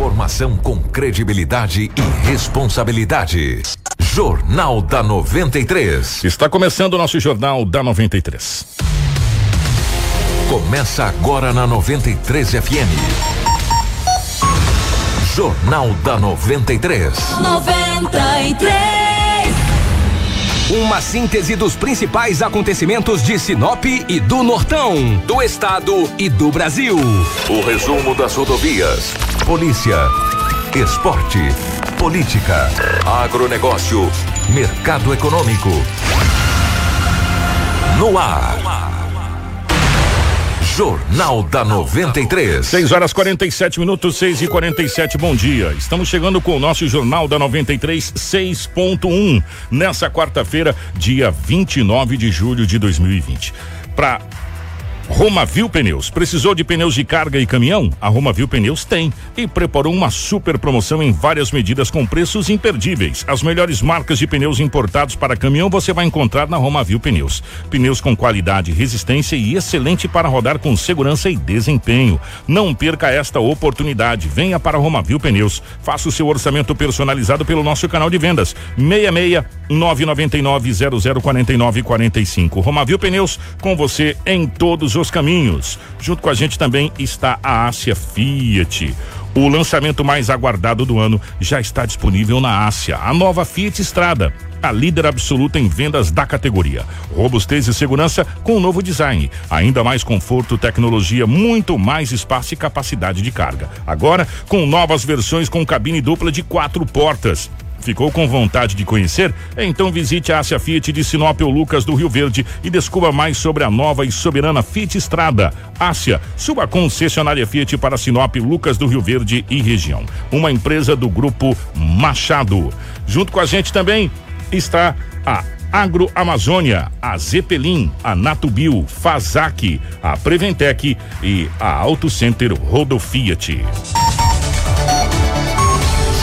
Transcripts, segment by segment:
Informação com credibilidade e responsabilidade. Jornal da 93. Está começando o nosso Jornal da 93. Começa agora na 93 FM. Jornal da 93. 93. Uma síntese dos principais acontecimentos de Sinop e do Nortão, do estado e do Brasil. O resumo das rodovias, polícia, esporte, política, agronegócio, mercado econômico. No ar. Jornal da 93. 6 horas 47 minutos, 6 e 47 bom dia. Estamos chegando com o nosso Jornal da 93 6.1 nessa quarta-feira, dia 29 de julho de 2020. Para Romavil Pneus. Precisou de pneus de carga e caminhão? A Romavil Pneus tem e preparou uma super promoção em várias medidas com preços imperdíveis. As melhores marcas de pneus importados para caminhão você vai encontrar na Romavil Pneus. Pneus com qualidade, resistência e excelente para rodar com segurança e desempenho. Não perca esta oportunidade. Venha para Romavil Pneus. Faça o seu orçamento personalizado pelo nosso canal de vendas 66 999 0049 45. Romavil Pneus com você em todos os seus caminhos. Junto com a gente também está a Ásia Fiat. O lançamento mais aguardado do ano já está disponível na Ásia, a nova Fiat Estrada, a líder absoluta em vendas da categoria. Robustez e segurança com um novo design, ainda mais conforto, tecnologia, muito mais espaço e capacidade de carga. Agora com novas versões com cabine dupla de quatro portas. Ficou com vontade de conhecer? Então visite a Ásia Fiat de Sinop ou Lucas do Rio Verde e descubra mais sobre a nova e soberana Fiat Estrada. Ásia, sua concessionária Fiat para Sinop, Lucas do Rio Verde e região. Uma empresa do grupo Machado. Junto com a gente também está a Agro Amazônia, a Zeppelin, a Natubio, Fazac, a Preventec e a Auto Center Rodo Fiat.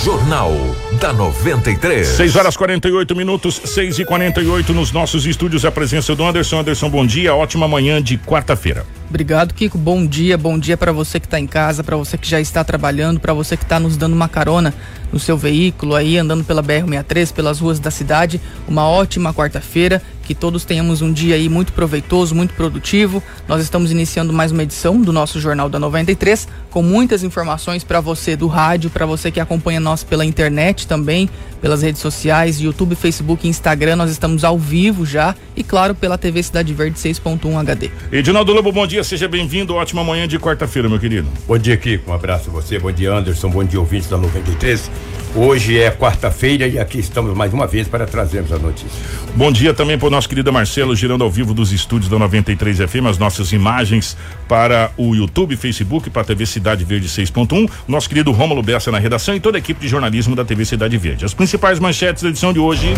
Jornal da 93. 6 horas 48 minutos, 6 e 48 nos nossos estúdios. A presença do Anderson. Anderson, bom dia. Ótima manhã de quarta-feira. Obrigado, Kiko. Bom dia, bom dia para você que está em casa, para você que já está trabalhando, para você que está nos dando uma carona no seu veículo aí, andando pela BR-63, pelas ruas da cidade. Uma ótima quarta-feira, que todos tenhamos um dia aí muito proveitoso, muito produtivo. Nós estamos iniciando mais uma edição do nosso Jornal da 93, com muitas informações para você do rádio, para você que acompanha nós pela internet também, pelas redes sociais, YouTube, Facebook, Instagram. Nós estamos ao vivo já e, claro, pela TV Cidade Verde 6.1 HD. Edinaldo Lobo, bom dia, seja bem-vindo. Ótima manhã de quarta-feira, meu querido. Bom dia, Kiko. Um abraço a você. Bom dia, Anderson. Bom dia, ouvintes da 93. Hoje é quarta-feira e aqui estamos mais uma vez para trazermos a notícia. Bom dia também para o nosso querido Marcelo, girando ao vivo dos estúdios da 93 FM, as nossas imagens para o YouTube, Facebook, para a TV Cidade Verde 6.1. Nosso querido Rômulo Bessa na redação e toda a equipe de jornalismo da TV Cidade Verde. As principais manchetes da edição de hoje.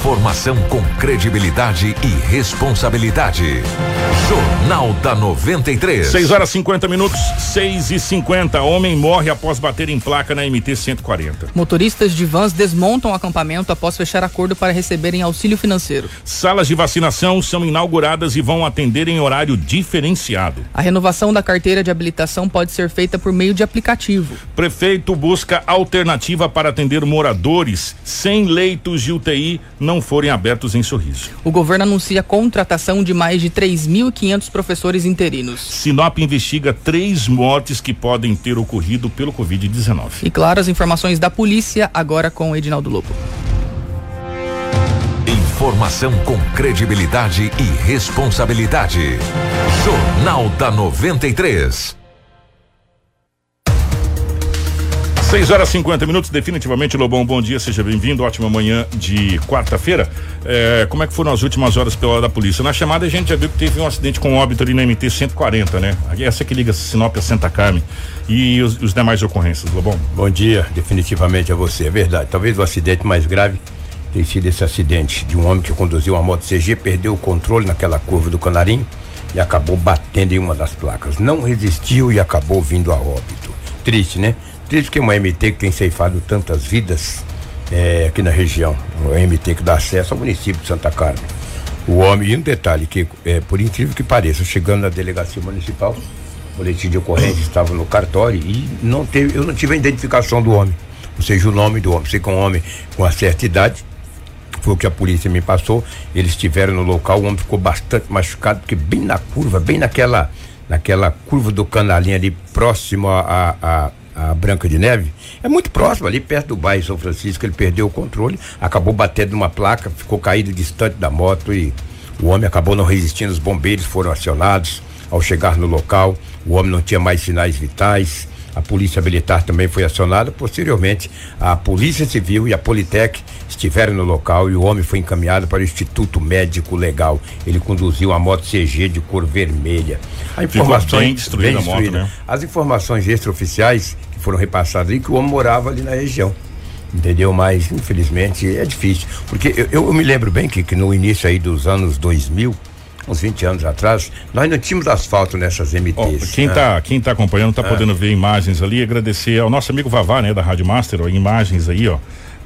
Informação com credibilidade e responsabilidade. Jornal da 93. 6 horas 50 minutos, 6 e 50. Homem morre após bater em placa na MT 140. Motoristas de vans desmontam o acampamento após fechar acordo para receberem auxílio financeiro. Salas de vacinação são inauguradas e vão atender em horário diferenciado. A renovação da carteira de habilitação pode ser feita por meio de aplicativo. Prefeito busca alternativa para atender moradores sem leitos de UTI não forem abertos em Sorriso. O governo anuncia a contratação de mais de 3.500 professores interinos. Sinop investiga três mortes que podem ter ocorrido pelo Covid-19. E claro, as informações da polícia agora com o Edinaldo Lobo. Informação com credibilidade e responsabilidade. Jornal da 93. 6 horas 50 minutos, definitivamente, Lobão, bom dia, seja bem-vindo, ótima manhã de quarta-feira. É, como é que foram as últimas horas pela hora da polícia? Na chamada a gente já viu que teve um acidente com óbito ali na MT 140, né? Essa que liga Sinop a Santa Carmen e os, os demais ocorrências, Lobão. Bom dia, definitivamente a você, é verdade. Talvez o acidente mais grave tenha sido esse acidente de um homem que conduziu uma moto CG, perdeu o controle naquela curva do Canarinho e acabou batendo em uma das placas. Não resistiu e acabou vindo a óbito. Triste, né? Triste que uma MT que tem ceifado tantas vidas é, aqui na região. Uma MT que dá acesso ao município de Santa Carmen. O homem, e um detalhe que, é, por incrível que pareça, chegando na delegacia municipal, boletim de ocorrência estava no cartório e não teve, eu não tive a identificação do homem. Ou seja, o nome do homem. Sei que é um homem com uma certa idade. Foi o que a polícia me passou. Eles estiveram no local, o homem ficou bastante machucado, porque bem na curva, bem naquela, naquela curva do canalinho ali, próximo a, a, a Branca de Neve, é muito próximo, ali perto do bairro São Francisco, ele perdeu o controle, acabou batendo numa placa, ficou caído distante da moto e o homem acabou não resistindo, os bombeiros foram acionados. Ao chegar no local, o homem não tinha mais sinais vitais. A polícia militar também foi acionada. Posteriormente, a polícia civil e a Politec estiveram no local e o homem foi encaminhado para o Instituto Médico Legal. Ele conduziu a moto CG de cor vermelha. A informação bem destruída, bem destruída. A moto, né? As informações extraoficiais que foram repassadas ali que o homem morava ali na região entendeu? Mas infelizmente é difícil, porque eu, eu me lembro bem que, que, no início aí dos anos 2000, uns 20 anos atrás, nós não tínhamos asfalto nessas MTs. Oh, quem está né? quem tá acompanhando está ah. podendo ver imagens ali, agradecer ao nosso amigo Vavá, né, da Rádio Master, ó, imagens aí, ó.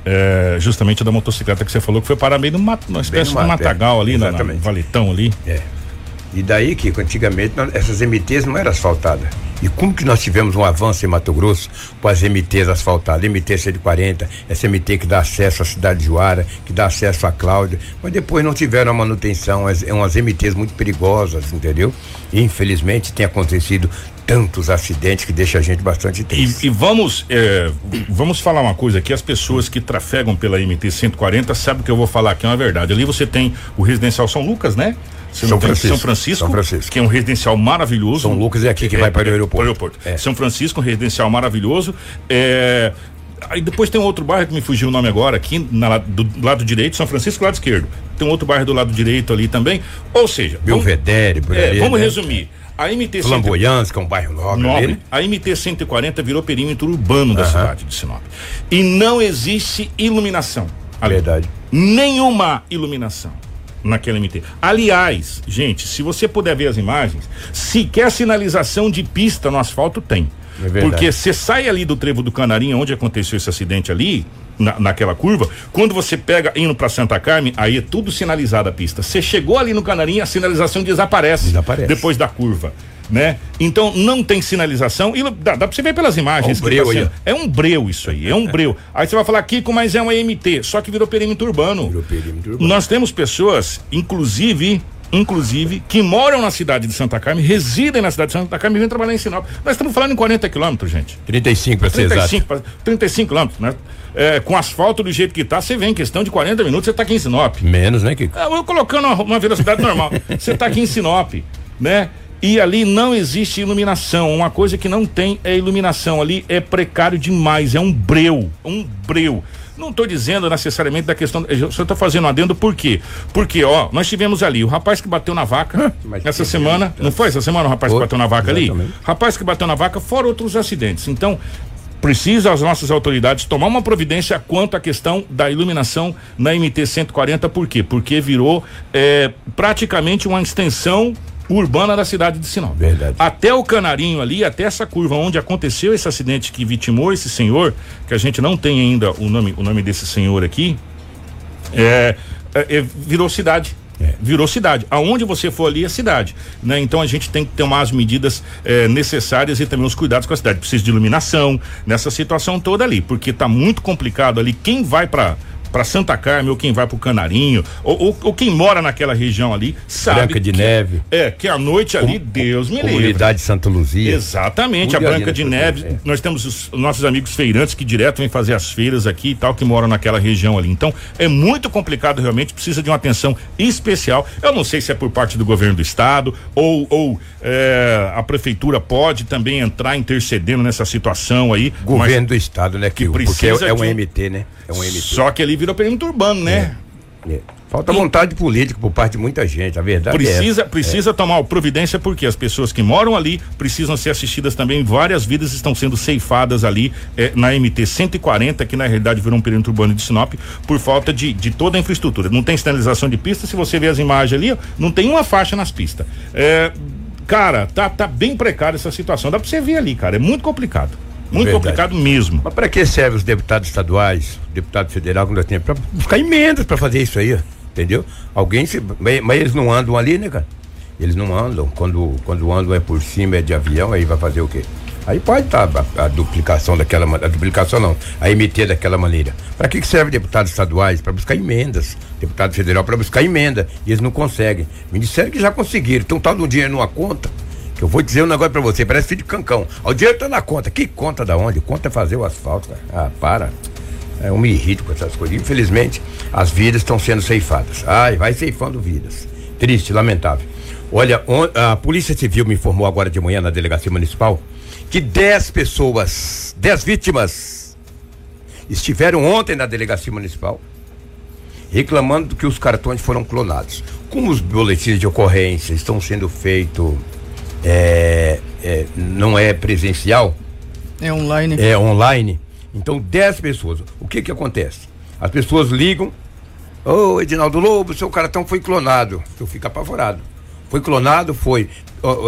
É, justamente da motocicleta que você falou que foi parar meio numa, numa espécie de matagal é, ali, na, na valetão ali. É. E daí que antigamente essas MTs não eram asfaltadas. E como que nós tivemos um avanço em Mato Grosso com as MTs asfaltadas, MT 140, essa MT que dá acesso à cidade de Juara, que dá acesso à Cláudia, mas depois não tiveram a manutenção, as, umas MTs muito perigosas, entendeu? E, infelizmente tem acontecido tantos acidentes que deixa a gente bastante triste. E, e vamos é, vamos falar uma coisa aqui, as pessoas que trafegam pela MT 140 sabem que eu vou falar aqui é uma verdade. Ali você tem o residencial São Lucas, né? São Francisco, São Francisco, São Francisco, que é um residencial maravilhoso. São Lucas é aqui que é, vai para o aeroporto. Para o aeroporto. É. São Francisco, um residencial maravilhoso. É, Aí depois tem um outro bairro que me fugiu o nome agora, aqui na, do lado direito, São Francisco, lado esquerdo. Tem um outro bairro do lado direito ali também. Ou seja, Belvedere, vamos, é, vamos né? resumir. A MT Flamboyante, que é um bairro nobre. nobre né? a MT 140 virou perímetro urbano da cidade de Sinop. E não existe iluminação. Ali. Verdade. Nenhuma iluminação naquela MT. Aliás, gente, se você puder ver as imagens, sequer sinalização de pista no asfalto tem. É Porque você sai ali do trevo do Canarinho, onde aconteceu esse acidente ali, na, naquela curva, quando você pega indo para Santa Carmen, aí é tudo sinalizado a pista. Você chegou ali no Canarinho, a sinalização desaparece, desaparece. depois da curva. Né? Então não tem sinalização e dá, dá pra você ver pelas imagens. É um breu, tá é um breu isso aí, é um breu. Aí você vai falar Kiko, mas é um EMT, só que virou perímetro urbano. Virou perímetro urbano. Nós temos pessoas, inclusive inclusive, que moram na cidade de Santa Carmen, residem na cidade de Santa Carmen e vêm trabalhar em Sinop. Nós estamos falando em 40 quilômetros, gente. 35 para ser 35, 35 quilômetros, né? É, com asfalto do jeito que está, você vem em questão de 40 minutos, você está aqui em Sinop. Menos, né, Kiko? É, eu colocando uma, uma velocidade normal. Você está aqui em Sinop, né? E ali não existe iluminação. Uma coisa que não tem é iluminação. Ali é precário demais. É um breu. Um breu. Não estou dizendo necessariamente da questão. Eu só estou fazendo um adendo por quê? Porque, ó, nós tivemos ali o rapaz que bateu na vaca essa semana. Não foi essa semana o rapaz que bateu na vaca exatamente. ali? Rapaz que bateu na vaca, fora outros acidentes. Então, precisa as nossas autoridades tomar uma providência quanto à questão da iluminação na MT 140, por quê? Porque virou é, praticamente uma extensão urbana da cidade de Sinop. Verdade. Até o Canarinho ali, até essa curva onde aconteceu esse acidente que vitimou esse senhor, que a gente não tem ainda o nome, o nome desse senhor aqui, é, é, é virou cidade. É. Virou cidade. Aonde você for ali é cidade. Né? Então a gente tem que tomar as medidas é, necessárias e também os cuidados com a cidade. Precisa de iluminação nessa situação toda ali, porque está muito complicado ali. Quem vai para para Santa Carmen ou quem vai para o Canarinho ou, ou, ou, quem mora naquela região ali sabe Branca de que, Neve. É que a noite ali com, Deus me comunidade Santa Luzia. Exatamente a Branca de Neve. é. nós temos os nossos amigos feirantes que direto vêm fazer as feiras aqui e tal que moram naquela região ali. Então é muito complicado realmente precisa de uma atenção especial. Eu não sei se é por parte do governo do estado ou, ou é, a prefeitura pode também entrar intercedendo nessa situação aí governo do estado né que, que precisa porque é, é um um, MT né? É um MT só que ali virou perímetro urbano, né? É. É. Falta e... vontade política por parte de muita gente, a verdade precisa, é Precisa é. tomar providência porque as pessoas que moram ali precisam ser assistidas também, várias vidas estão sendo ceifadas ali é, na MT 140, que na realidade virou um perímetro urbano de Sinop, por falta de, de toda a infraestrutura. Não tem sinalização de pista, se você ver as imagens ali, não tem uma faixa nas pistas. É, cara, tá, tá bem precária essa situação, dá pra você ver ali, cara, é muito complicado. Muito Verdade. complicado mesmo. Mas para que servem os deputados estaduais, deputado federal, quando tem para buscar emendas para fazer isso aí, entendeu? Alguém se, mas, eles não andam ali, né, cara? Eles não andam. Quando, quando andam é por cima, é de avião, aí vai fazer o quê? Aí pode estar a, a, duplicação daquela maneira. A duplicação não, a MT daquela maneira. Para que, que serve deputados estaduais? Para buscar emendas. Deputado federal para buscar emenda. E eles não conseguem. Me disseram que já conseguiram. Então tá um dinheiro numa conta. Eu vou dizer um negócio para você, parece filho de cancão. O dinheiro tá na conta. Que conta da onde? Conta é fazer o asfalto. Ah, para. É, eu me irrito com essas coisas. Infelizmente, as vidas estão sendo ceifadas. Ai, vai ceifando vidas. Triste, lamentável. Olha, a Polícia Civil me informou agora de manhã na delegacia municipal que 10 pessoas, 10 vítimas, estiveram ontem na delegacia municipal reclamando que os cartões foram clonados. Como os boletins de ocorrência estão sendo feitos, é, é, não é presencial, é online. É online. Então, 10 pessoas. O que que acontece? As pessoas ligam, ô oh, Edinaldo Lobo, seu cartão foi clonado. Eu fico apavorado. Foi clonado, foi.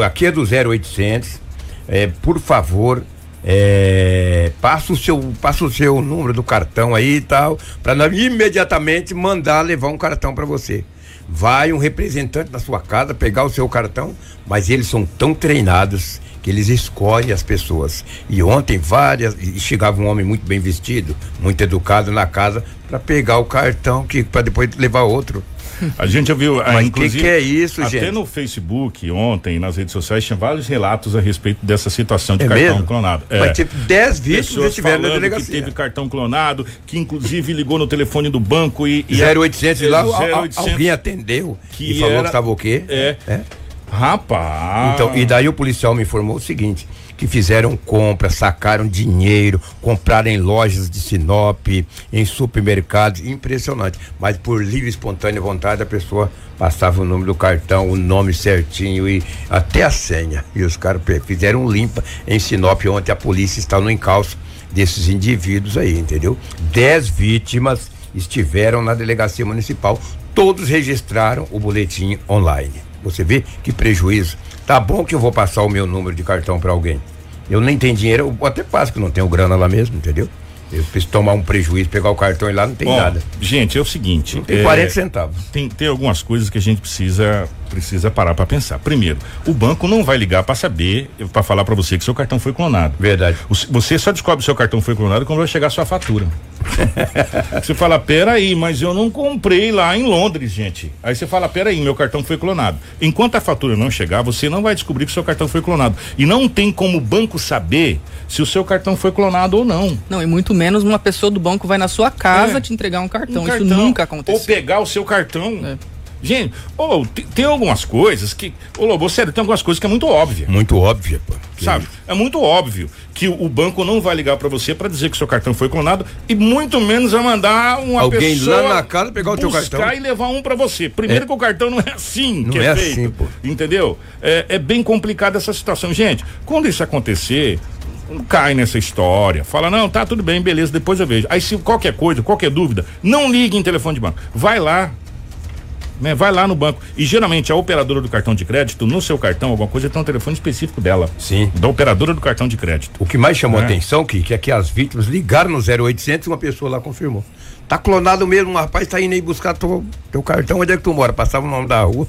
Aqui é do 0800. É, por favor, é, passa o seu passa o seu número do cartão aí e tal, para imediatamente mandar levar um cartão para você. Vai um representante da sua casa pegar o seu cartão, mas eles são tão treinados que eles escolhem as pessoas. E ontem várias chegava um homem muito bem vestido, muito educado na casa para pegar o cartão que para depois levar outro. A gente já viu, ah, Mas inclusive, que, que é isso, até gente? Até no Facebook ontem, nas redes sociais, tinha vários relatos a respeito dessa situação de é cartão mesmo? clonado. É. Mas tipo, 10 vítimas estiveram na delegacia. que teve cartão clonado, que inclusive ligou no telefone do banco e... e 0800 e lá 0800, alguém atendeu que e falou era, que estava o quê? É. é. Rapaz. Então, e daí o policial me informou o seguinte: que fizeram compras, sacaram dinheiro, compraram em lojas de Sinop, em supermercados, impressionante. Mas por livre e espontânea vontade a pessoa passava o número do cartão, o nome certinho e até a senha. E os caras fizeram limpa em Sinop ontem a polícia está no encalço desses indivíduos aí, entendeu? Dez vítimas estiveram na delegacia municipal, todos registraram o boletim online. Você vê que prejuízo. Tá bom que eu vou passar o meu número de cartão para alguém. Eu nem tenho dinheiro, eu até passo que não tenho grana lá mesmo, entendeu? Eu preciso tomar um prejuízo, pegar o cartão e lá não tem Bom, nada. Gente, é o seguinte. Não tem é, 40 centavos. Tem, tem algumas coisas que a gente precisa precisa parar para pensar. Primeiro, o banco não vai ligar para saber, para falar para você que seu cartão foi clonado. Verdade. Você só descobre que seu cartão foi clonado quando vai chegar a sua fatura. você fala, peraí, mas eu não comprei lá em Londres, gente. Aí você fala, peraí, meu cartão foi clonado. Enquanto a fatura não chegar, você não vai descobrir que seu cartão foi clonado. E não tem como o banco saber se o seu cartão foi clonado ou não. Não, e muito menos uma pessoa do banco vai na sua casa é. te entregar um cartão. Um Isso cartão, nunca aconteceu. Ou pegar o seu cartão. É. Gente, oh, tem, tem, algumas coisas que. Ô, oh, Lobo, sério, tem algumas coisas que é muito óbvia. Muito óbvia, pô. Sabe? É muito óbvio que o, banco não vai ligar para você para dizer que seu cartão foi clonado e muito menos vai mandar uma Alguém pessoa lá na casa pegar o teu cartão. e levar um para você. Primeiro é. que o cartão não é assim não que é, é feito. Assim, pô. Entendeu? É, é bem complicada essa situação. Gente, quando isso acontecer, cai nessa história. Fala, não, tá tudo bem, beleza, depois eu vejo. Aí se qualquer coisa, qualquer dúvida, não ligue em telefone de banco. Vai lá, né? Vai lá no banco. E geralmente a operadora do cartão de crédito, no seu cartão, alguma coisa, tem um telefone específico dela. Sim. Da operadora do cartão de crédito. O que mais chamou a é. atenção, que, que é que as vítimas ligaram no 0800 e uma pessoa lá confirmou. Tá clonado mesmo, um rapaz tá indo aí buscar teu, teu cartão, onde é que tu mora? Passava o nome da rua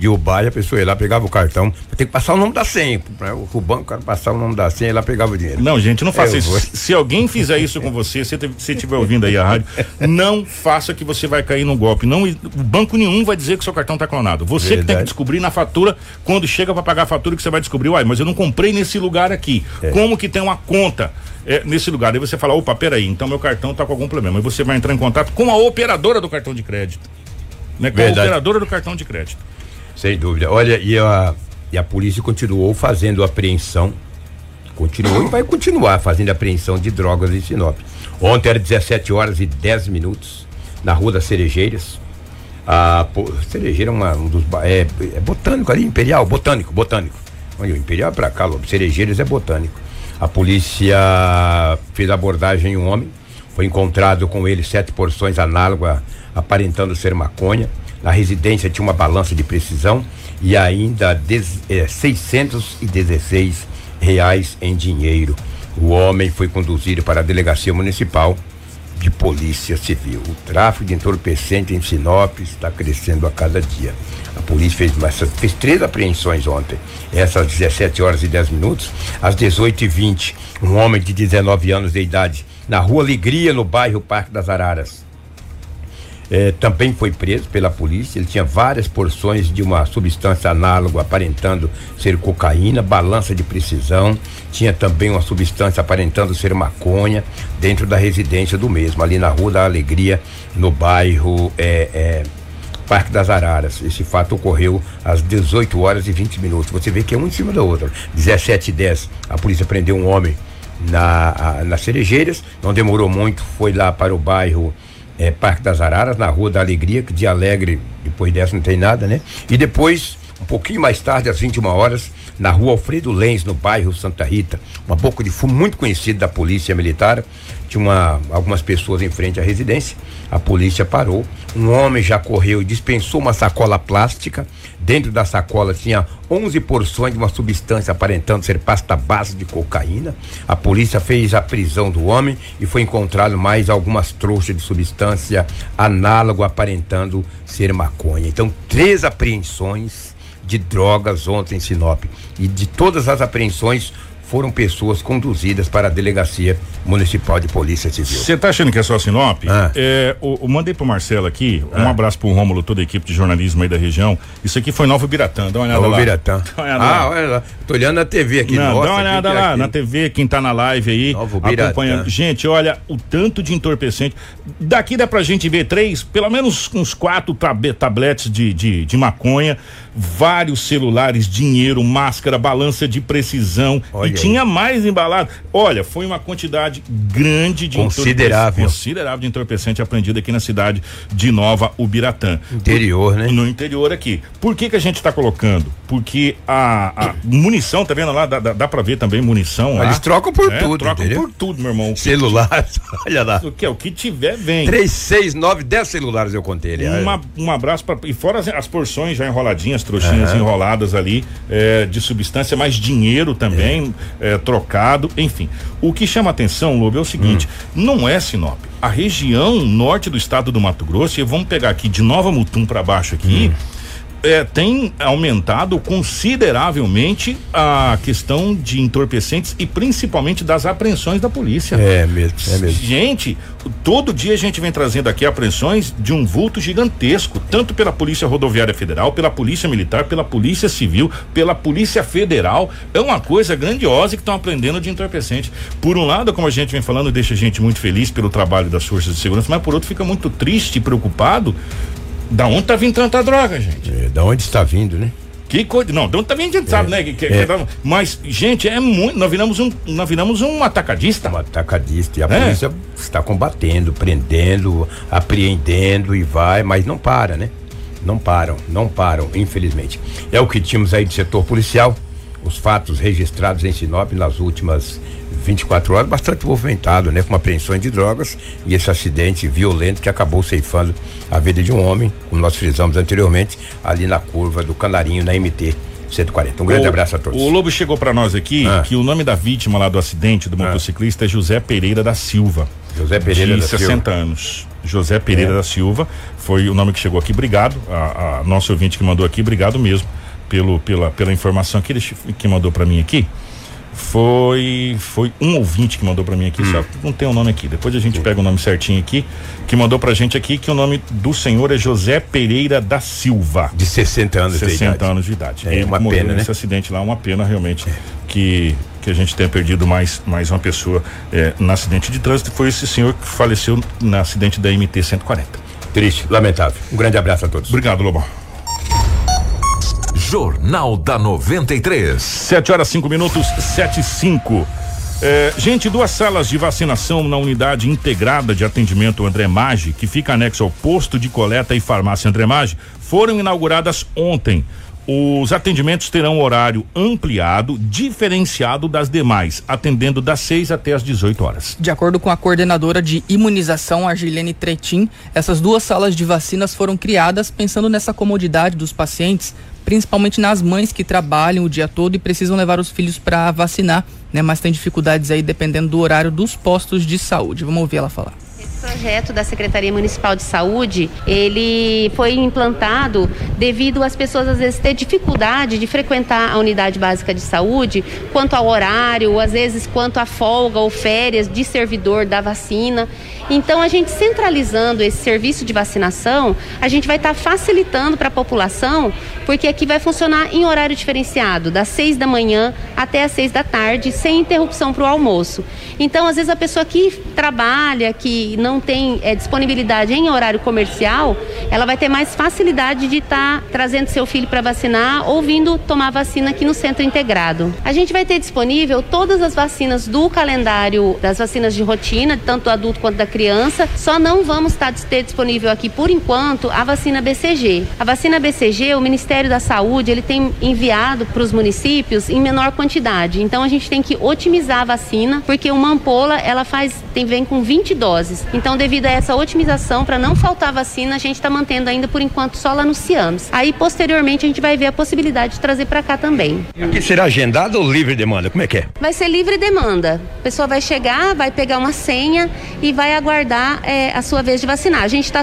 de Ubai, a pessoa ia lá, pegava o cartão. Tem que passar o nome da senha. Né? O banco, cara passar o nome da senha e lá pegava o dinheiro. Não, gente, não faça isso. Se alguém fizer isso com você, se você estiver ouvindo aí a rádio, não faça que você vai cair no golpe. Não, o banco nenhum vai dizer que seu cartão está clonado. Você Verdade. que tem que descobrir na fatura, quando chega para pagar a fatura, que você vai descobrir, uai, mas eu não comprei nesse lugar aqui. É. Como que tem uma conta? É, nesse lugar. Aí você fala, opa, peraí, então meu cartão está com algum problema. Aí você vai entrar em contato com a operadora do cartão de crédito. Né? Com Verdade. a operadora do cartão de crédito. Sem dúvida. Olha, e a, e a polícia continuou fazendo apreensão, continuou e vai continuar fazendo apreensão de drogas em Sinop. Ontem era 17 horas e 10 minutos, na Rua das Cerejeiras. A Cerejeira é uma, um dos. É, é, botânico ali, Imperial, botânico, botânico. Olha, o Imperial é pra cá, Lobo. Cerejeiras é botânico. A polícia fez abordagem em um homem, foi encontrado com ele sete porções análogas, aparentando ser maconha. Na residência tinha uma balança de precisão e ainda é, 616 reais em dinheiro. O homem foi conduzido para a delegacia municipal de Polícia Civil. O tráfico de entorpecente em Sinop está crescendo a cada dia. A polícia fez, fez três apreensões ontem. Essas às 17 horas e 10 minutos. Às 18 e 20 um homem de 19 anos de idade, na rua Alegria, no bairro Parque das Araras. É, também foi preso pela polícia. Ele tinha várias porções de uma substância análoga aparentando ser cocaína, balança de precisão. Tinha também uma substância aparentando ser maconha dentro da residência do mesmo, ali na Rua da Alegria, no bairro é, é, Parque das Araras. Esse fato ocorreu às 18 horas e 20 minutos. Você vê que é um em cima da outra. 17 e 10, a polícia prendeu um homem na, a, nas Cerejeiras. Não demorou muito, foi lá para o bairro é, Parque das Araras, na Rua da Alegria, que de Alegre, depois dessa não tem nada, né? E depois, um pouquinho mais tarde, às 21 horas, na Rua Alfredo Lenz, no bairro Santa Rita, uma boca de fumo muito conhecida da Polícia Militar. Tinha uma, algumas pessoas em frente à residência. A polícia parou. Um homem já correu e dispensou uma sacola plástica. Dentro da sacola tinha 11 porções de uma substância aparentando ser pasta base de cocaína. A polícia fez a prisão do homem e foi encontrado mais algumas trouxas de substância análogo aparentando ser maconha. Então, três apreensões de drogas ontem em Sinop. E de todas as apreensões, foram pessoas conduzidas para a delegacia municipal de polícia civil. Você tá achando que é só Sinop? Ah. É, o, o mandei pro Marcelo aqui, um Ah. abraço pro Rômulo, toda a equipe de jornalismo aí da região. Isso aqui foi Nova Biratã, dá uma olhada Nova lá. Biratã. Olhada Ah, lá. olha lá. Tô olhando na TV aqui. Não, Nossa, dá uma olhada é lá na TV, quem tá na live aí, Novo Biratã. acompanhando. Gente, olha, o tanto de entorpecente. Daqui dá pra gente ver três, pelo menos uns quatro tab tabletes de, de, de maconha, vários celulares, dinheiro, máscara, balança de precisão. Olha. Tinha mais embalado. Olha, foi uma quantidade grande de Considerável. considerável de entorpecente apreendido aqui na cidade de Nova Ubiratã. Interior, né? No interior aqui. Por que que a gente tá colocando? Porque a, a munição, tá vendo lá? Dá, dá, dá pra ver também munição lá. Eles trocam por É, tudo, Trocam entendeu? por tudo, meu irmão. Celular, olha lá. o que, o que tiver, vem. 3, 6, 9, 10 celulares eu contei. ali. Uma, um abraço para E fora as, as porções já enroladinhas, trouxinhas enroladas ali, é, de substância, mais dinheiro também, é, trocado, enfim. O que chama atenção, Lobo, é o seguinte: Hum. não é Sinop. A região norte do estado do Mato Grosso, e vamos pegar aqui de Nova Mutum para baixo aqui. Hum. É, tem aumentado consideravelmente a questão de entorpecentes e principalmente das apreensões da polícia. É mesmo, é mesmo. Gente, todo dia a gente vem trazendo aqui apreensões de um vulto gigantesco, tanto pela Polícia Rodoviária Federal, pela Polícia Militar, pela Polícia Civil, pela Polícia Federal. É uma coisa grandiosa que estão aprendendo de entorpecente. Por um lado, como a gente vem falando, deixa a gente muito feliz pelo trabalho das forças de segurança, mas por outro fica muito triste e preocupado. Da onde tá vindo tanta droga, gente? É, da onde está vindo, né? Que coisa. Não, de onde tá vindo a gente sabe, né? Que, que- é. que- mas, gente, é muito. Nós viramos um, nós viramos um atacadista. Um atacadista. E a É. polícia está combatendo, prendendo, apreendendo e vai, mas não para, né? Não param, não param, infelizmente. É o que tínhamos aí de setor policial. Os fatos registrados em Sinop nas últimas 24 horas, bastante movimentado, né? Com apreensões de drogas e esse acidente violento que acabou ceifando a vida de um homem, como nós frisamos anteriormente, ali na curva do Canarinho, na MT 140. Um grande O- abraço a todos. O Lobo chegou pra nós aqui Ah. que o nome da vítima lá do acidente do motociclista é José Pereira da Silva. José Pereira de da 60 anos. José Pereira É. da Silva foi o nome que chegou aqui. Obrigado. A, a nosso ouvinte que mandou aqui, obrigado mesmo pelo, pela, pela informação que ele que mandou pra mim aqui. Foi foi um ouvinte que mandou pra mim aqui, Hum. só que não tem o nome aqui. Depois a gente pega o nome certinho aqui, que mandou pra gente aqui que o nome do senhor é José Pereira da Silva. De 60 anos de 60 idade. anos de idade. É, Ele uma morreu pena, né? nesse acidente lá, uma pena realmente que que a gente tenha perdido mais mais uma pessoa é, no acidente de trânsito. Foi esse senhor que faleceu no acidente da MT 140. Triste, lamentável. Um grande abraço a todos. Obrigado, Lobão. Jornal da 93. 7 horas 5 minutos, 7 e 5. É, gente, duas salas de vacinação na unidade integrada de atendimento André Maggi, que fica anexo ao posto de coleta e farmácia André Maggi, foram inauguradas ontem. Os atendimentos terão horário ampliado, diferenciado das demais, atendendo das 6 até as 18 horas. De acordo com a coordenadora de imunização, Argilene Tretin, essas duas salas de vacinas foram criadas pensando nessa comodidade dos pacientes, principalmente nas mães que trabalham o dia todo e precisam levar os filhos para vacinar, né? Mas tem dificuldades aí dependendo do horário dos postos de saúde. Vamos ouvir ela falar. Projeto da Secretaria Municipal de Saúde, ele foi implantado devido às pessoas às vezes ter dificuldade de frequentar a unidade básica de saúde, quanto ao horário, ou às vezes quanto à folga ou férias de servidor da vacina. Então, a gente centralizando esse serviço de vacinação, a gente vai estar tá facilitando para a população, porque aqui vai funcionar em horário diferenciado, das seis da manhã até as seis da tarde, sem interrupção para o almoço. Então, às vezes, a pessoa que trabalha, que não tem é, disponibilidade em horário comercial, ela vai ter mais facilidade de estar tá trazendo seu filho para vacinar ou vindo tomar vacina aqui no centro integrado. A gente vai ter disponível todas as vacinas do calendário das vacinas de rotina, tanto do adulto quanto da criança. Só não vamos estar ter disponível aqui por enquanto a vacina BCG. A vacina BCG, o Ministério da Saúde, ele tem enviado para os municípios em menor quantidade. Então a gente tem que otimizar a vacina, porque uma ampola ela faz tem vem com 20 doses. Então devido a essa otimização para não faltar vacina, a gente está mantendo ainda por enquanto só lá no Cianos. Aí posteriormente a gente vai ver a possibilidade de trazer para cá também. Aqui será agendado ou livre demanda? Como é que é? Vai ser livre demanda. A pessoa vai chegar, vai pegar uma senha e vai aguardar é, a sua vez de vacinar. A gente está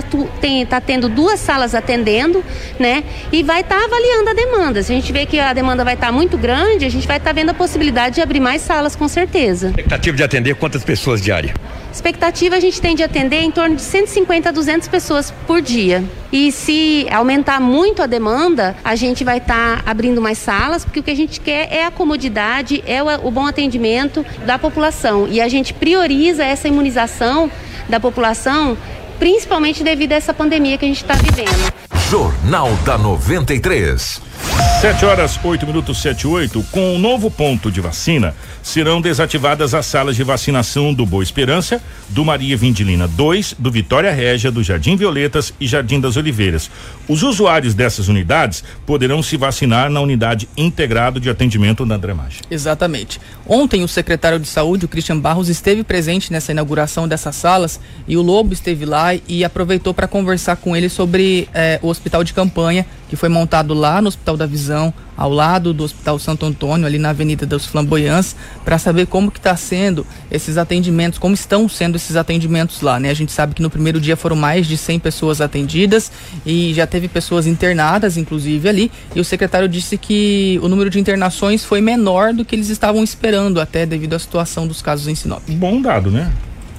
tá tendo duas salas atendendo, né? E vai estar tá avaliando a demanda. Se a gente vê que a demanda vai estar tá muito grande, a gente vai estar tá vendo a possibilidade de abrir mais salas, com certeza. Expectativa de atender quantas pessoas diárias? Expectativa a gente tem de atender em torno de 150 a 200 pessoas por dia. E se aumentar muito a demanda, a gente vai estar tá abrindo mais salas, porque o que a gente quer é a comodidade, é o, bom atendimento da população. E a gente prioriza essa imunização da população, principalmente devido a essa pandemia que a gente está vivendo. Jornal da 93. 7 horas 8 minutos 7 8. Com o novo ponto de vacina, serão desativadas as salas de vacinação do Boa Esperança, do Maria Vindilina 2, do Vitória Régia, do Jardim Violetas e Jardim das Oliveiras. Os usuários dessas unidades poderão se vacinar na unidade integrado de atendimento da Andremagem. Exatamente. Ontem o secretário de Saúde, o Christian Barros, esteve presente nessa inauguração dessas salas e o Lobo esteve lá e aproveitou para conversar com ele sobre eh, o hospital de campanha que foi montado lá no Hospital da Visão, ao lado do Hospital Santo Antônio, ali na Avenida dos Flamboyants, para saber como que está sendo esses atendimentos, como estão sendo esses atendimentos lá, né? A gente sabe que no primeiro dia foram mais de 100 pessoas atendidas e já teve pessoas internadas, inclusive, ali, e o secretário disse que o número de internações foi menor do que eles estavam esperando, até devido à situação dos casos em Sinop. Bom dado, né?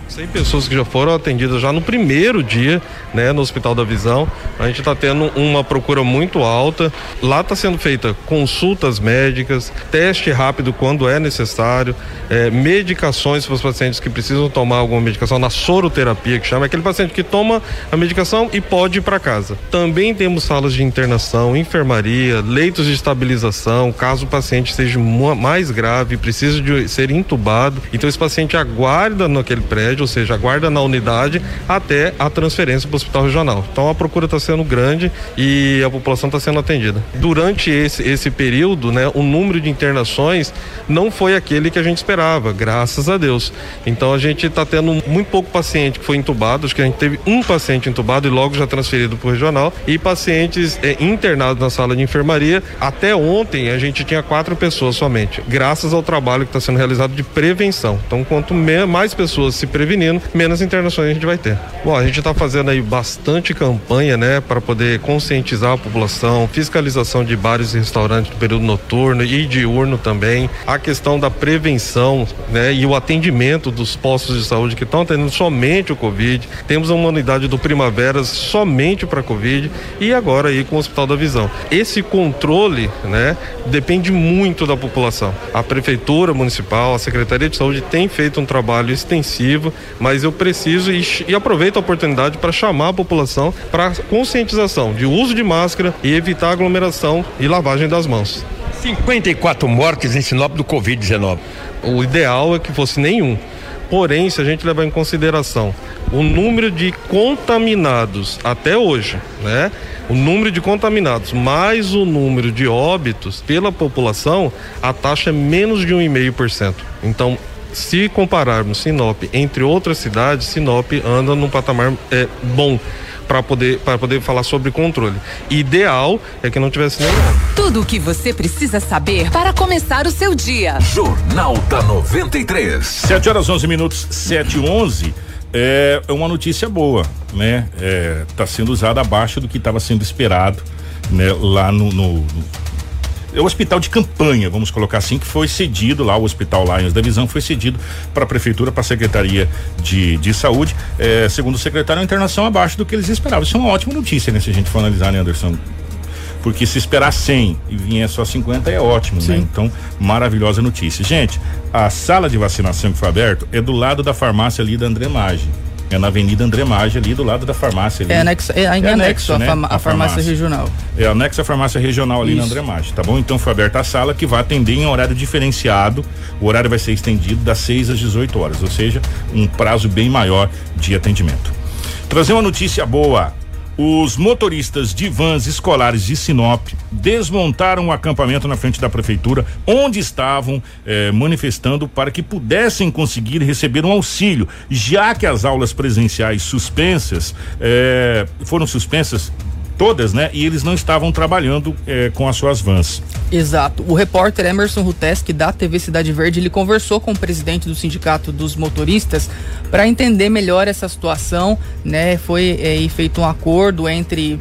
100 pessoas que já foram atendidas já no primeiro dia, né, no Hospital da Visão. A gente está tendo uma procura muito alta. Lá está sendo feita consultas médicas, teste rápido quando é necessário, é, medicações para os pacientes que precisam tomar alguma medicação na soroterapia que chama, aquele paciente que toma a medicação e pode ir para casa. Também temos salas de internação, enfermaria, leitos de estabilização, caso o paciente seja mais grave, precisa de ser intubado. Então esse paciente aguarda naquele prédio ou seja, aguarda na unidade até a transferência para o hospital regional. Então a procura está sendo grande e a população está sendo atendida. Durante esse, esse período, né, o número de internações não foi aquele que a gente esperava, graças a Deus. Então a gente está tendo muito pouco paciente que foi entubado, acho que a gente teve um paciente entubado e logo já transferido para o regional, e pacientes é, internados na sala de enfermaria. Até ontem a gente tinha quatro pessoas somente, graças ao trabalho que está sendo realizado de prevenção. Então, quanto mais pessoas se prevenirem, menos internações a gente vai ter. Bom, a gente está fazendo aí bastante campanha, né, para poder conscientizar a população, fiscalização de bares e restaurantes no período noturno e diurno também, a questão da prevenção, né, e o atendimento dos postos de saúde que estão atendendo somente o Covid. Temos uma unidade do Primavera somente para Covid e agora aí com o Hospital da Visão. Esse controle, né, depende muito da população. A prefeitura municipal, a Secretaria de Saúde tem feito um trabalho extensivo mas eu preciso e, e aproveito a oportunidade para chamar a população para conscientização de uso de máscara e evitar aglomeração e lavagem das mãos. 54 mortes em Sinop do Covid-19. O ideal é que fosse nenhum. Porém, se a gente levar em consideração o número de contaminados até hoje, né? O número de contaminados mais o número de óbitos pela população, a taxa é menos de 1,5%. Então, se compararmos Sinop entre outras cidades, Sinop anda num patamar é, bom para poder para poder falar sobre controle. Ideal é que não tivesse nenhum. Tudo o que você precisa saber para começar o seu dia. Jornal da 93. 7 horas 11 minutos 7 e 11. é uma notícia boa, né? Está sendo usada abaixo do que estava sendo esperado, né? Lá no, no, no é o hospital de campanha, vamos colocar assim, que foi cedido lá, o Hospital Lions da Visão foi cedido para a Prefeitura, para a Secretaria de, de Saúde. É, segundo o secretário, é uma internação abaixo do que eles esperavam. Isso é uma ótima notícia, né? Se a gente for analisar, né, Anderson? Porque se esperar 100 e vier só 50 é ótimo, né? Sim. né? Então, maravilhosa notícia. Gente, a sala de vacinação que foi aberta é do lado da farmácia ali da André Maggi. É na Avenida André Maggi, ali do lado da farmácia. Ali. É anexo, é, é anexo, anexo a, né? a, a, farmácia, regional. É anexo à farmácia regional ali Isso. na André Maggi, tá bom? Então foi aberta a sala que vai atender em horário diferenciado. O horário vai ser estendido das 6 às 18 horas, ou seja, um prazo bem maior de atendimento. Trazer uma notícia boa. Os motoristas de vans escolares de Sinop desmontaram o acampamento na frente da prefeitura, onde estavam eh, manifestando para que pudessem conseguir receber um auxílio, já que as aulas presenciais suspensas eh, foram suspensas todas, né? E eles não estavam trabalhando eh, com as suas vans. Exato. O repórter Emerson Ruteski da TV Cidade Verde, ele conversou com o presidente do sindicato dos motoristas para entender melhor essa situação, né? Foi eh, feito um acordo entre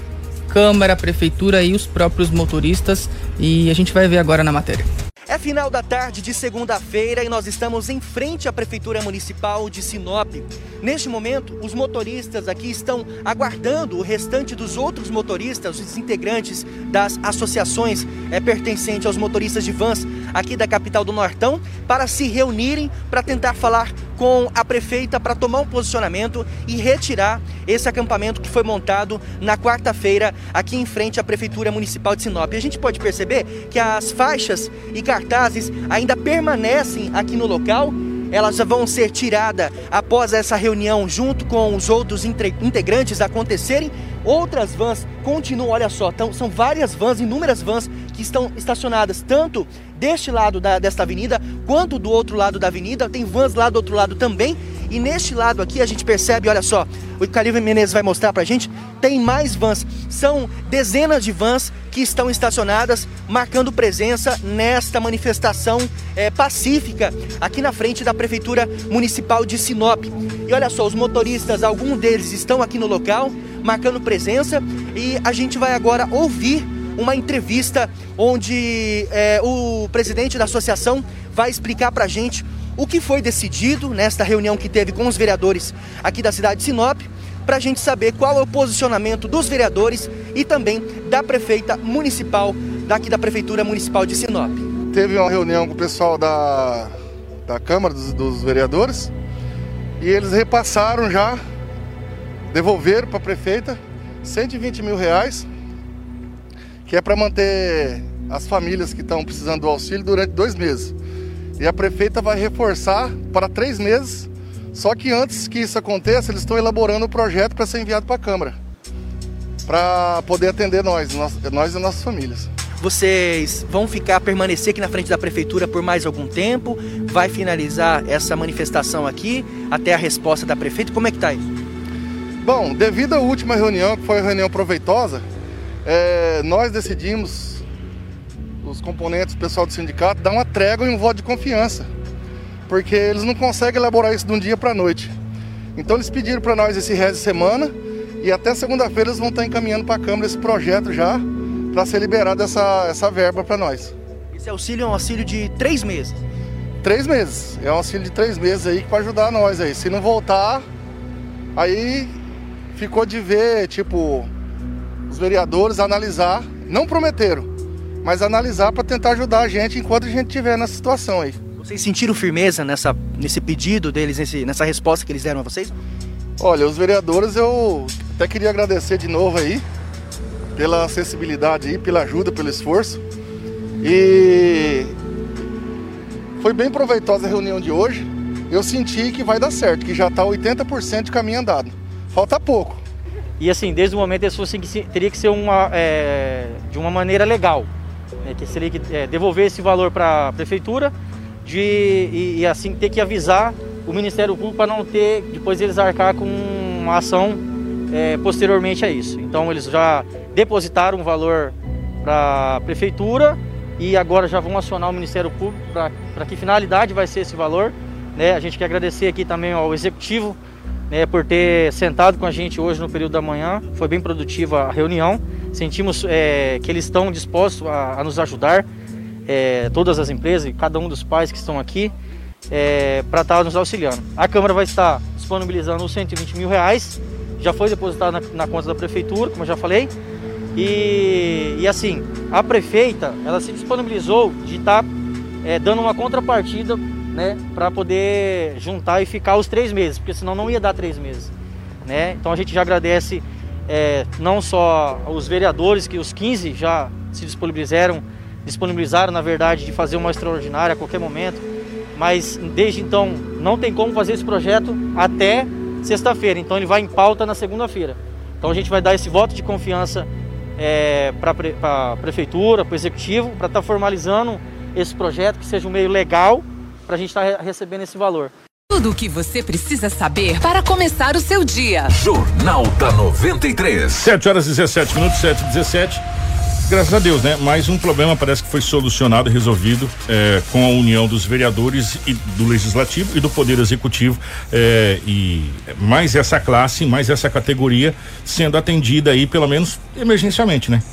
Câmara, Prefeitura e os próprios motoristas e a gente vai ver agora na matéria. É final da tarde de segunda-feira e nós estamos em frente à Prefeitura Municipal de Sinop. Neste momento, os motoristas aqui estão aguardando o restante dos outros motoristas, os integrantes das associações é, pertencentes aos motoristas de vans aqui da capital do Nortão, para se reunirem para tentar falar com a prefeita para tomar um posicionamento e retirar esse acampamento que foi montado na quarta-feira aqui em frente à Prefeitura Municipal de Sinop. A gente pode perceber que as faixas e cartazes ainda permanecem aqui no local elas vão ser tiradas após essa reunião junto com os outros integrantes acontecerem. Outras vans continuam, olha só, tão, são várias vans, inúmeras vans que estão estacionadas tanto deste lado da, desta avenida, quanto do outro lado da avenida. Tem vans lá do outro lado também. E neste lado aqui a gente percebe, olha só, o Calil Menezes vai mostrar pra gente, tem mais vans. São dezenas de vans que estão estacionadas, marcando presença nesta manifestação é, pacífica aqui na frente da Prefeitura Municipal de Sinop. E olha só, os motoristas, alguns deles estão aqui no local, marcando presença, e a gente vai agora ouvir uma entrevista onde é, o presidente da associação vai explicar para a gente o que foi decidido nesta reunião que teve com os vereadores aqui da cidade de Sinop, para a gente saber qual é o posicionamento dos vereadores e também da prefeita municipal, daqui da Prefeitura Municipal de Sinop. Teve uma reunião com o pessoal da, da Câmara dos, dos Vereadores e eles repassaram já, devolveram para a prefeita 120 mil reais que é para manter as famílias que estão precisando do auxílio durante dois meses. E a prefeita vai reforçar para três meses. Só que antes que isso aconteça, eles estão elaborando o um projeto para ser enviado para a Câmara, para poder atender nós, nós, nós e nossas famílias. Vocês vão ficar, permanecer aqui na frente da prefeitura por mais algum tempo? Vai finalizar essa manifestação aqui até a resposta da prefeita? Como é que está isso? Bom, devido à última reunião, que foi uma reunião proveitosa, é, nós decidimos, os componentes, o pessoal do sindicato, dar uma trégua e um voto de confiança, porque eles não conseguem elaborar isso de um dia para a noite. Então eles pediram para nós esse resto de semana e até segunda-feira eles vão estar encaminhando para a Câmara esse projeto já para ser liberada essa, essa verba para nós. Esse auxílio é um auxílio de três meses? Três meses. É um auxílio de três meses aí que vai ajudar nós aí. Se não voltar, aí ficou de ver, tipo, os vereadores analisar, não prometeram, mas analisar para tentar ajudar a gente enquanto a gente estiver nessa situação aí. Vocês sentiram firmeza nessa, nesse pedido deles, nesse, nessa resposta que eles deram a vocês? Olha, os vereadores eu até queria agradecer de novo aí pela acessibilidade aí, pela ajuda, pelo esforço. E foi bem proveitosa a reunião de hoje. Eu senti que vai dar certo, que já está 80% de caminho andado. Falta pouco. E assim, desde o momento eles fossem que teria que ser uma, é, de uma maneira legal, né, que seria que é, devolver esse valor para a prefeitura de, e, e, assim ter que avisar o Ministério Público para não ter depois eles arcar com uma ação é, posteriormente a isso. Então eles já depositaram um valor para a prefeitura e agora já vão acionar o Ministério Público para que finalidade vai ser esse valor. Né? A gente quer agradecer aqui também ao executivo né, por ter sentado com a gente hoje no período da manhã. Foi bem produtiva a reunião. Sentimos é, que eles estão dispostos a, a nos ajudar, é, todas as empresas e cada um dos pais que estão aqui, é, para estar nos auxiliando. A Câmara vai estar disponibilizando os 120 mil reais, já foi depositado na, na conta da Prefeitura, como eu já falei. E, e assim, a prefeita, ela se disponibilizou de estar é, dando uma contrapartida né, para poder juntar e ficar os três meses, porque senão não ia dar três meses. Né? Então a gente já agradece é, não só os vereadores, que os 15 já se disponibilizaram, disponibilizaram, na verdade, de fazer uma extraordinária a qualquer momento, mas desde então não tem como fazer esse projeto até sexta-feira, então ele vai em pauta na segunda-feira. Então a gente vai dar esse voto de confiança é, para a prefeitura, para o executivo, para estar tá formalizando esse projeto, que seja um meio legal para a gente estar tá recebendo esse valor. Tudo o que você precisa saber para começar o seu dia. Jornal da 93. 7 horas e 17 minutos, 7 e 17. Graças a Deus, né? Mais um problema parece que foi solucionado e resolvido é, com a união dos vereadores e do legislativo e do poder executivo é, e mais essa classe, mais essa categoria sendo atendida aí pelo menos emergencialmente, né?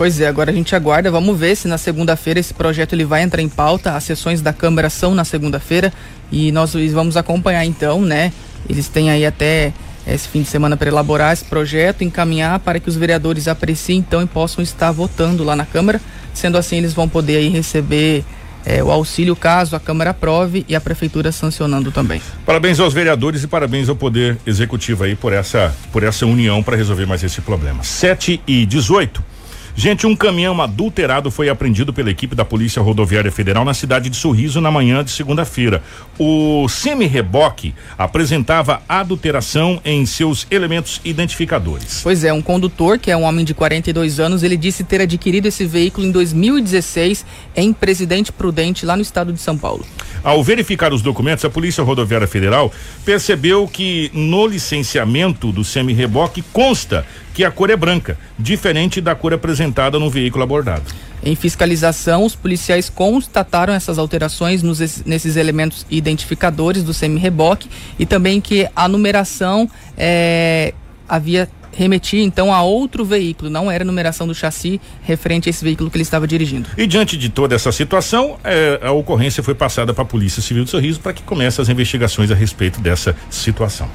Pois é, agora a gente aguarda, vamos ver se na segunda-feira esse projeto ele vai entrar em pauta. As sessões da Câmara são na segunda-feira e nós vamos acompanhar então, né? Eles têm aí até esse fim de semana para elaborar esse projeto, encaminhar para que os vereadores apreciem então e possam estar votando lá na Câmara. Sendo assim, eles vão poder aí receber é, o auxílio caso a Câmara aprove e a Prefeitura sancionando também. Parabéns aos vereadores e parabéns ao Poder Executivo aí por essa, por essa união para resolver mais esse problema. 7 e 18. Gente, um caminhão adulterado foi apreendido pela equipe da Polícia Rodoviária Federal na cidade de Sorriso na manhã de segunda-feira. O semi-reboque apresentava adulteração em seus elementos identificadores. Pois é, um condutor, que é um homem de 42 anos, ele disse ter adquirido esse veículo em 2016 em Presidente Prudente, lá no estado de São Paulo. Ao verificar os documentos, a Polícia Rodoviária Federal percebeu que no licenciamento do semi-reboque consta que a cor é branca, diferente da cor apresentada no veículo abordado. Em fiscalização, os policiais constataram essas alterações nos, nesses elementos identificadores do semi-reboque e também que a numeração é, havia remetia então a outro veículo, não era a numeração do chassi referente a esse veículo que ele estava dirigindo. E diante de toda essa situação, é, a ocorrência foi passada para a Polícia Civil de Sorriso para que comece as investigações a respeito dessa situação.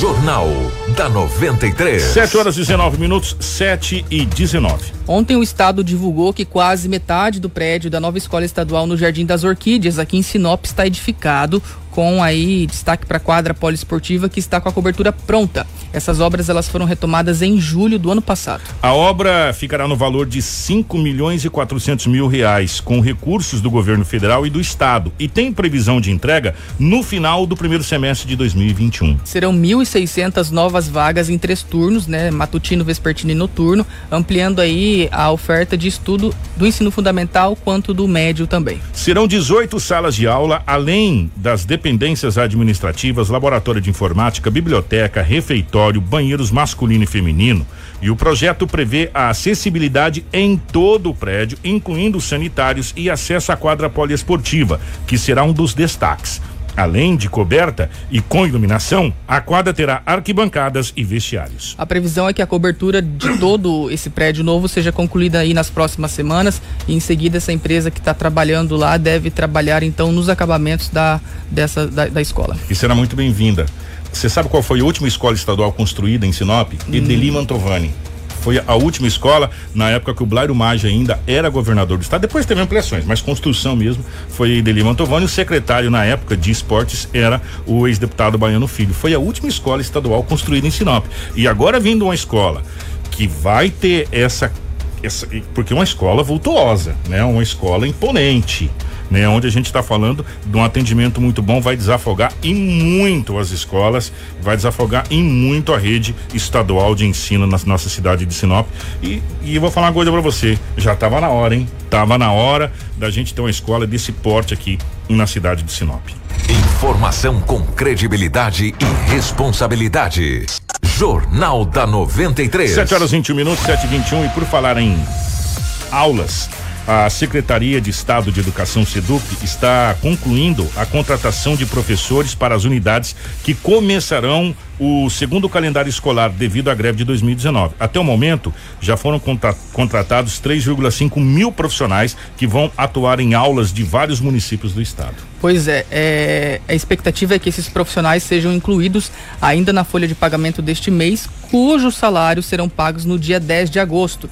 Jornal da 93. 7 horas e 19 minutos, 7 e 19. Ontem o estado divulgou que quase metade do prédio da nova escola estadual no Jardim das Orquídeas, aqui em Sinop, está edificado com aí destaque para a quadra poliesportiva que está com a cobertura pronta. Essas obras elas foram retomadas em julho do ano passado. A obra ficará no valor de 5 milhões e 400 mil reais, com recursos do governo federal e do estado, e tem previsão de entrega no final do primeiro semestre de 2021. Serão 1.600 novas vagas em três turnos, né, matutino, vespertino e noturno, ampliando aí a oferta de estudo do ensino fundamental quanto do médio também. Serão 18 salas de aula, além das dependências administrativas, laboratório de informática, biblioteca, refeitório, banheiros masculino e feminino. E o projeto prevê a acessibilidade em todo o prédio, incluindo sanitários e acesso à quadra poliesportiva, que será um dos destaques. Além de coberta e com iluminação, a quadra terá arquibancadas e vestiários. A previsão é que a cobertura de todo esse prédio novo seja concluída aí nas próximas semanas e em seguida essa empresa que está trabalhando lá deve trabalhar então nos acabamentos da, dessa, da, da escola. E será muito bem-vinda. Você sabe qual foi a última escola estadual construída em Sinop? Hum. Edeli Mantovani foi a última escola, na época que o Blairo Maggi ainda era governador do estado. Depois teve ampliações, mas construção mesmo foi Deli Mantovani. O secretário na época de esportes era o ex-deputado Baiano Filho. Foi a última escola estadual construída em Sinop. E agora vindo uma escola que vai ter essa, essa porque é uma escola vultuosa, né? Uma escola imponente né? Onde a gente está falando de um atendimento muito bom, vai desafogar em muito as escolas, vai desafogar em muito a rede estadual de ensino na nossa cidade de Sinop. E, e eu vou falar uma coisa para você, já estava na hora, hein? Tava na hora da gente ter uma escola desse porte aqui na cidade de Sinop. Informação com credibilidade e responsabilidade. Jornal da 93. 7 horas 21 minutos, 7 e 21 e por falar em aulas, a Secretaria de Estado de Educação SEDUC está concluindo a contratação de professores para as unidades que começarão o segundo calendário escolar devido à greve de 2019. Até o momento, já foram contra contratados 3,5 mil profissionais que vão atuar em aulas de vários municípios do estado. Pois é, é, a expectativa é que esses profissionais sejam incluídos ainda na folha de pagamento deste mês, cujos salários serão pagos no dia 10 de agosto.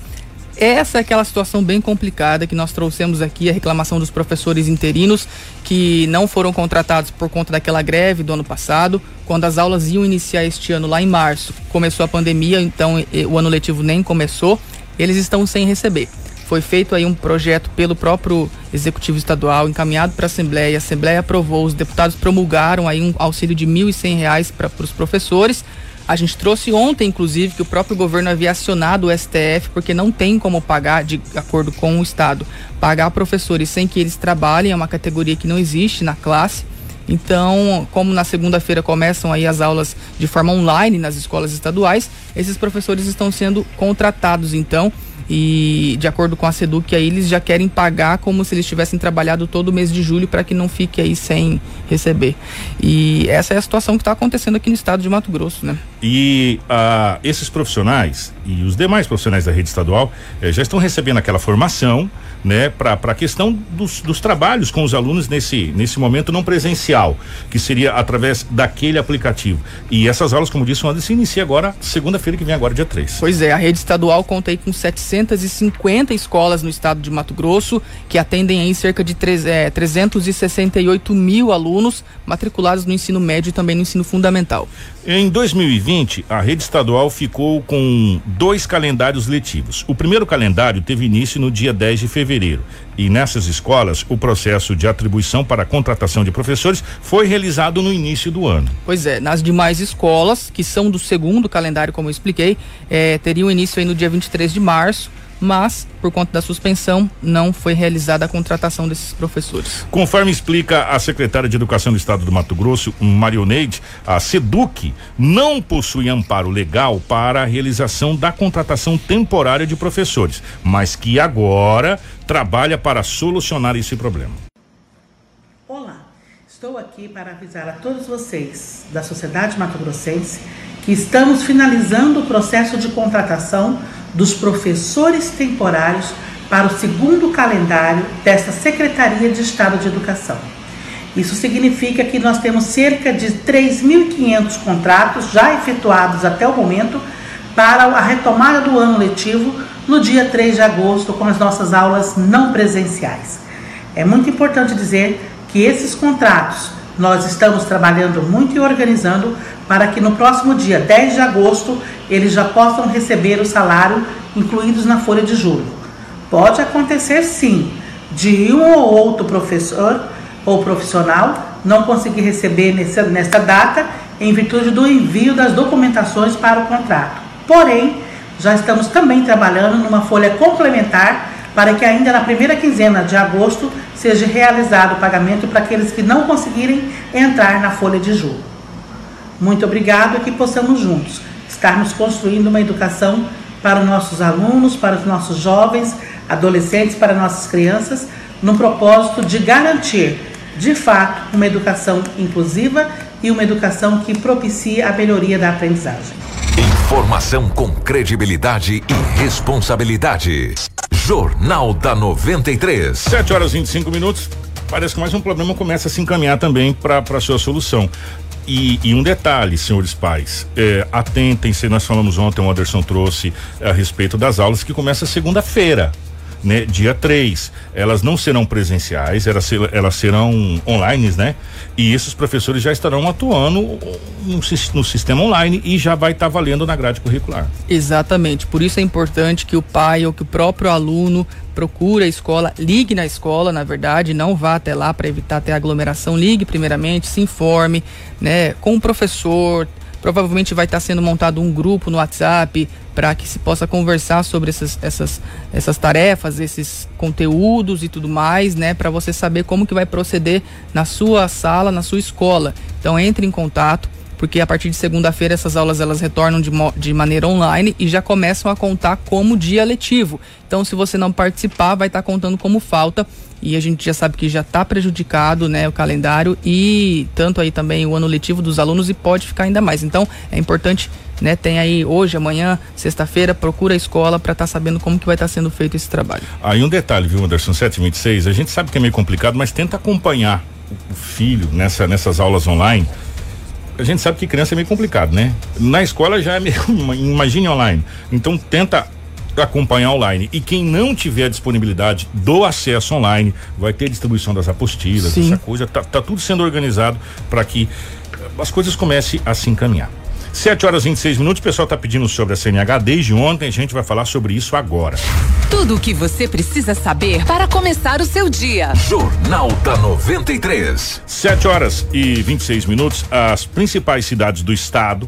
Essa é aquela situação bem complicada que nós trouxemos aqui, a reclamação dos professores interinos que não foram contratados por conta daquela greve do ano passado, quando as aulas iam iniciar este ano lá em março. Começou a pandemia, então o ano letivo nem começou, eles estão sem receber. Foi feito aí um projeto pelo próprio Executivo Estadual, encaminhado para a Assembleia, a Assembleia aprovou, os deputados promulgaram aí um auxílio de R$ 1.100 para os professores a gente trouxe ontem, inclusive, que o próprio governo havia acionado o STF porque não tem como pagar, de acordo com o Estado, pagar professores sem que eles trabalhem, é uma categoria que não existe na classe. Então, como na segunda-feira começam aí as aulas de forma online nas escolas estaduais, esses professores estão sendo contratados então e de acordo com a Seduc aí eles já querem pagar como se eles tivessem trabalhado todo o mês de julho para que não fique aí sem receber. E essa é a situação que está acontecendo aqui no estado de Mato Grosso, né? E uh, esses profissionais e os demais profissionais da rede estadual eh, já estão recebendo aquela formação, né, para a questão dos, dos trabalhos com os alunos nesse, nesse momento não presencial, que seria através daquele aplicativo. E essas aulas, como disse, vão se inicia agora, segunda-feira que vem, agora, dia 3. Pois é, a rede estadual conta aí com 750 escolas no estado de Mato Grosso, que atendem aí cerca de 3, é, 368 mil alunos matriculados no ensino médio e também no ensino fundamental. Em 2020, a rede estadual ficou com dois calendários letivos. O primeiro calendário teve início no dia 10 de fevereiro. E nessas escolas, o processo de atribuição para a contratação de professores foi realizado no início do ano. Pois é, nas demais escolas, que são do segundo calendário, como eu expliquei, é, teriam início aí no dia 23 de março mas por conta da suspensão não foi realizada a contratação desses professores. Conforme explica a secretária de Educação do Estado do Mato Grosso, Marioneide, a SEDUC não possui amparo legal para a realização da contratação temporária de professores, mas que agora trabalha para solucionar esse problema. Olá, estou aqui para avisar a todos vocês da sociedade mato-grossense estamos finalizando o processo de contratação dos professores temporários para o segundo calendário desta Secretaria de Estado de Educação. Isso significa que nós temos cerca de 3.500 contratos já efetuados até o momento para a retomada do ano letivo no dia 3 de agosto com as nossas aulas não presenciais. É muito importante dizer que esses contratos nós estamos trabalhando muito e organizando para que no próximo dia 10 de agosto eles já possam receber o salário incluídos na folha de julho. Pode acontecer sim de um ou outro professor ou profissional não conseguir receber nessa, data em virtude do envio das documentações para o contrato. Porém, já estamos também trabalhando numa folha complementar para que ainda na primeira quinzena de agosto seja realizado o pagamento para aqueles que não conseguirem entrar na folha de julho. Muito obrigado e que possamos juntos estarmos construindo uma educação para os nossos alunos, para os nossos jovens, adolescentes, para nossas crianças, no propósito de garantir, de fato, uma educação inclusiva e uma educação que propicie a melhoria da aprendizagem. Informação com credibilidade e responsabilidade. Jornal da 93. 7 horas e 25 minutos. Parece que mais um problema começa a se encaminhar também para a sua solução. E, e, um detalhe, senhores pais, é, atentem-se, nós falamos ontem, o Anderson trouxe a respeito das aulas que começa segunda-feira né, dia 3. Elas não serão presenciais, elas, elas serão online, né? E esses professores já estarão atuando no, no sistema online e já vai estar tá valendo na grade curricular. Exatamente. Por isso é importante que o pai ou que o próprio aluno procure a escola, ligue na escola, na verdade, não vá até lá para evitar ter aglomeração, ligue primeiramente, se informe, né, com o professor, Provavelmente vai estar sendo montado um grupo no WhatsApp para que se possa conversar sobre essas, essas, essas tarefas, esses conteúdos e tudo mais, né? Para você saber como que vai proceder na sua sala, na sua escola. Então entre em contato porque a partir de segunda-feira essas aulas elas retornam de, de maneira online e já começam a contar como dia letivo. Então, se você não participar, vai estar contando como falta e a gente já sabe que já está prejudicado né, o calendário e tanto aí também o ano letivo dos alunos e pode ficar ainda mais. Então é importante, né, tem aí hoje, amanhã, sexta-feira, procura a escola para estar tá sabendo como que vai estar tá sendo feito esse trabalho. Aí um detalhe, viu, Anderson, 726, a gente sabe que é meio complicado, mas tenta acompanhar o filho nessa, nessas aulas online. A gente sabe que criança é meio complicado, né? Na escola já é meio, imagine online. Então tenta acompanhar online. E quem não tiver disponibilidade do acesso online, vai ter distribuição das apostilas, Sim. essa coisa, tá, tá tudo sendo organizado para que as coisas comecem a se encaminhar. 7 horas e 26 minutos, o pessoal está pedindo sobre a CNH desde ontem, a gente vai falar sobre isso agora. Tudo o que você precisa saber para começar o seu dia. Jornal da 93. 7 horas e 26 minutos, as principais cidades do estado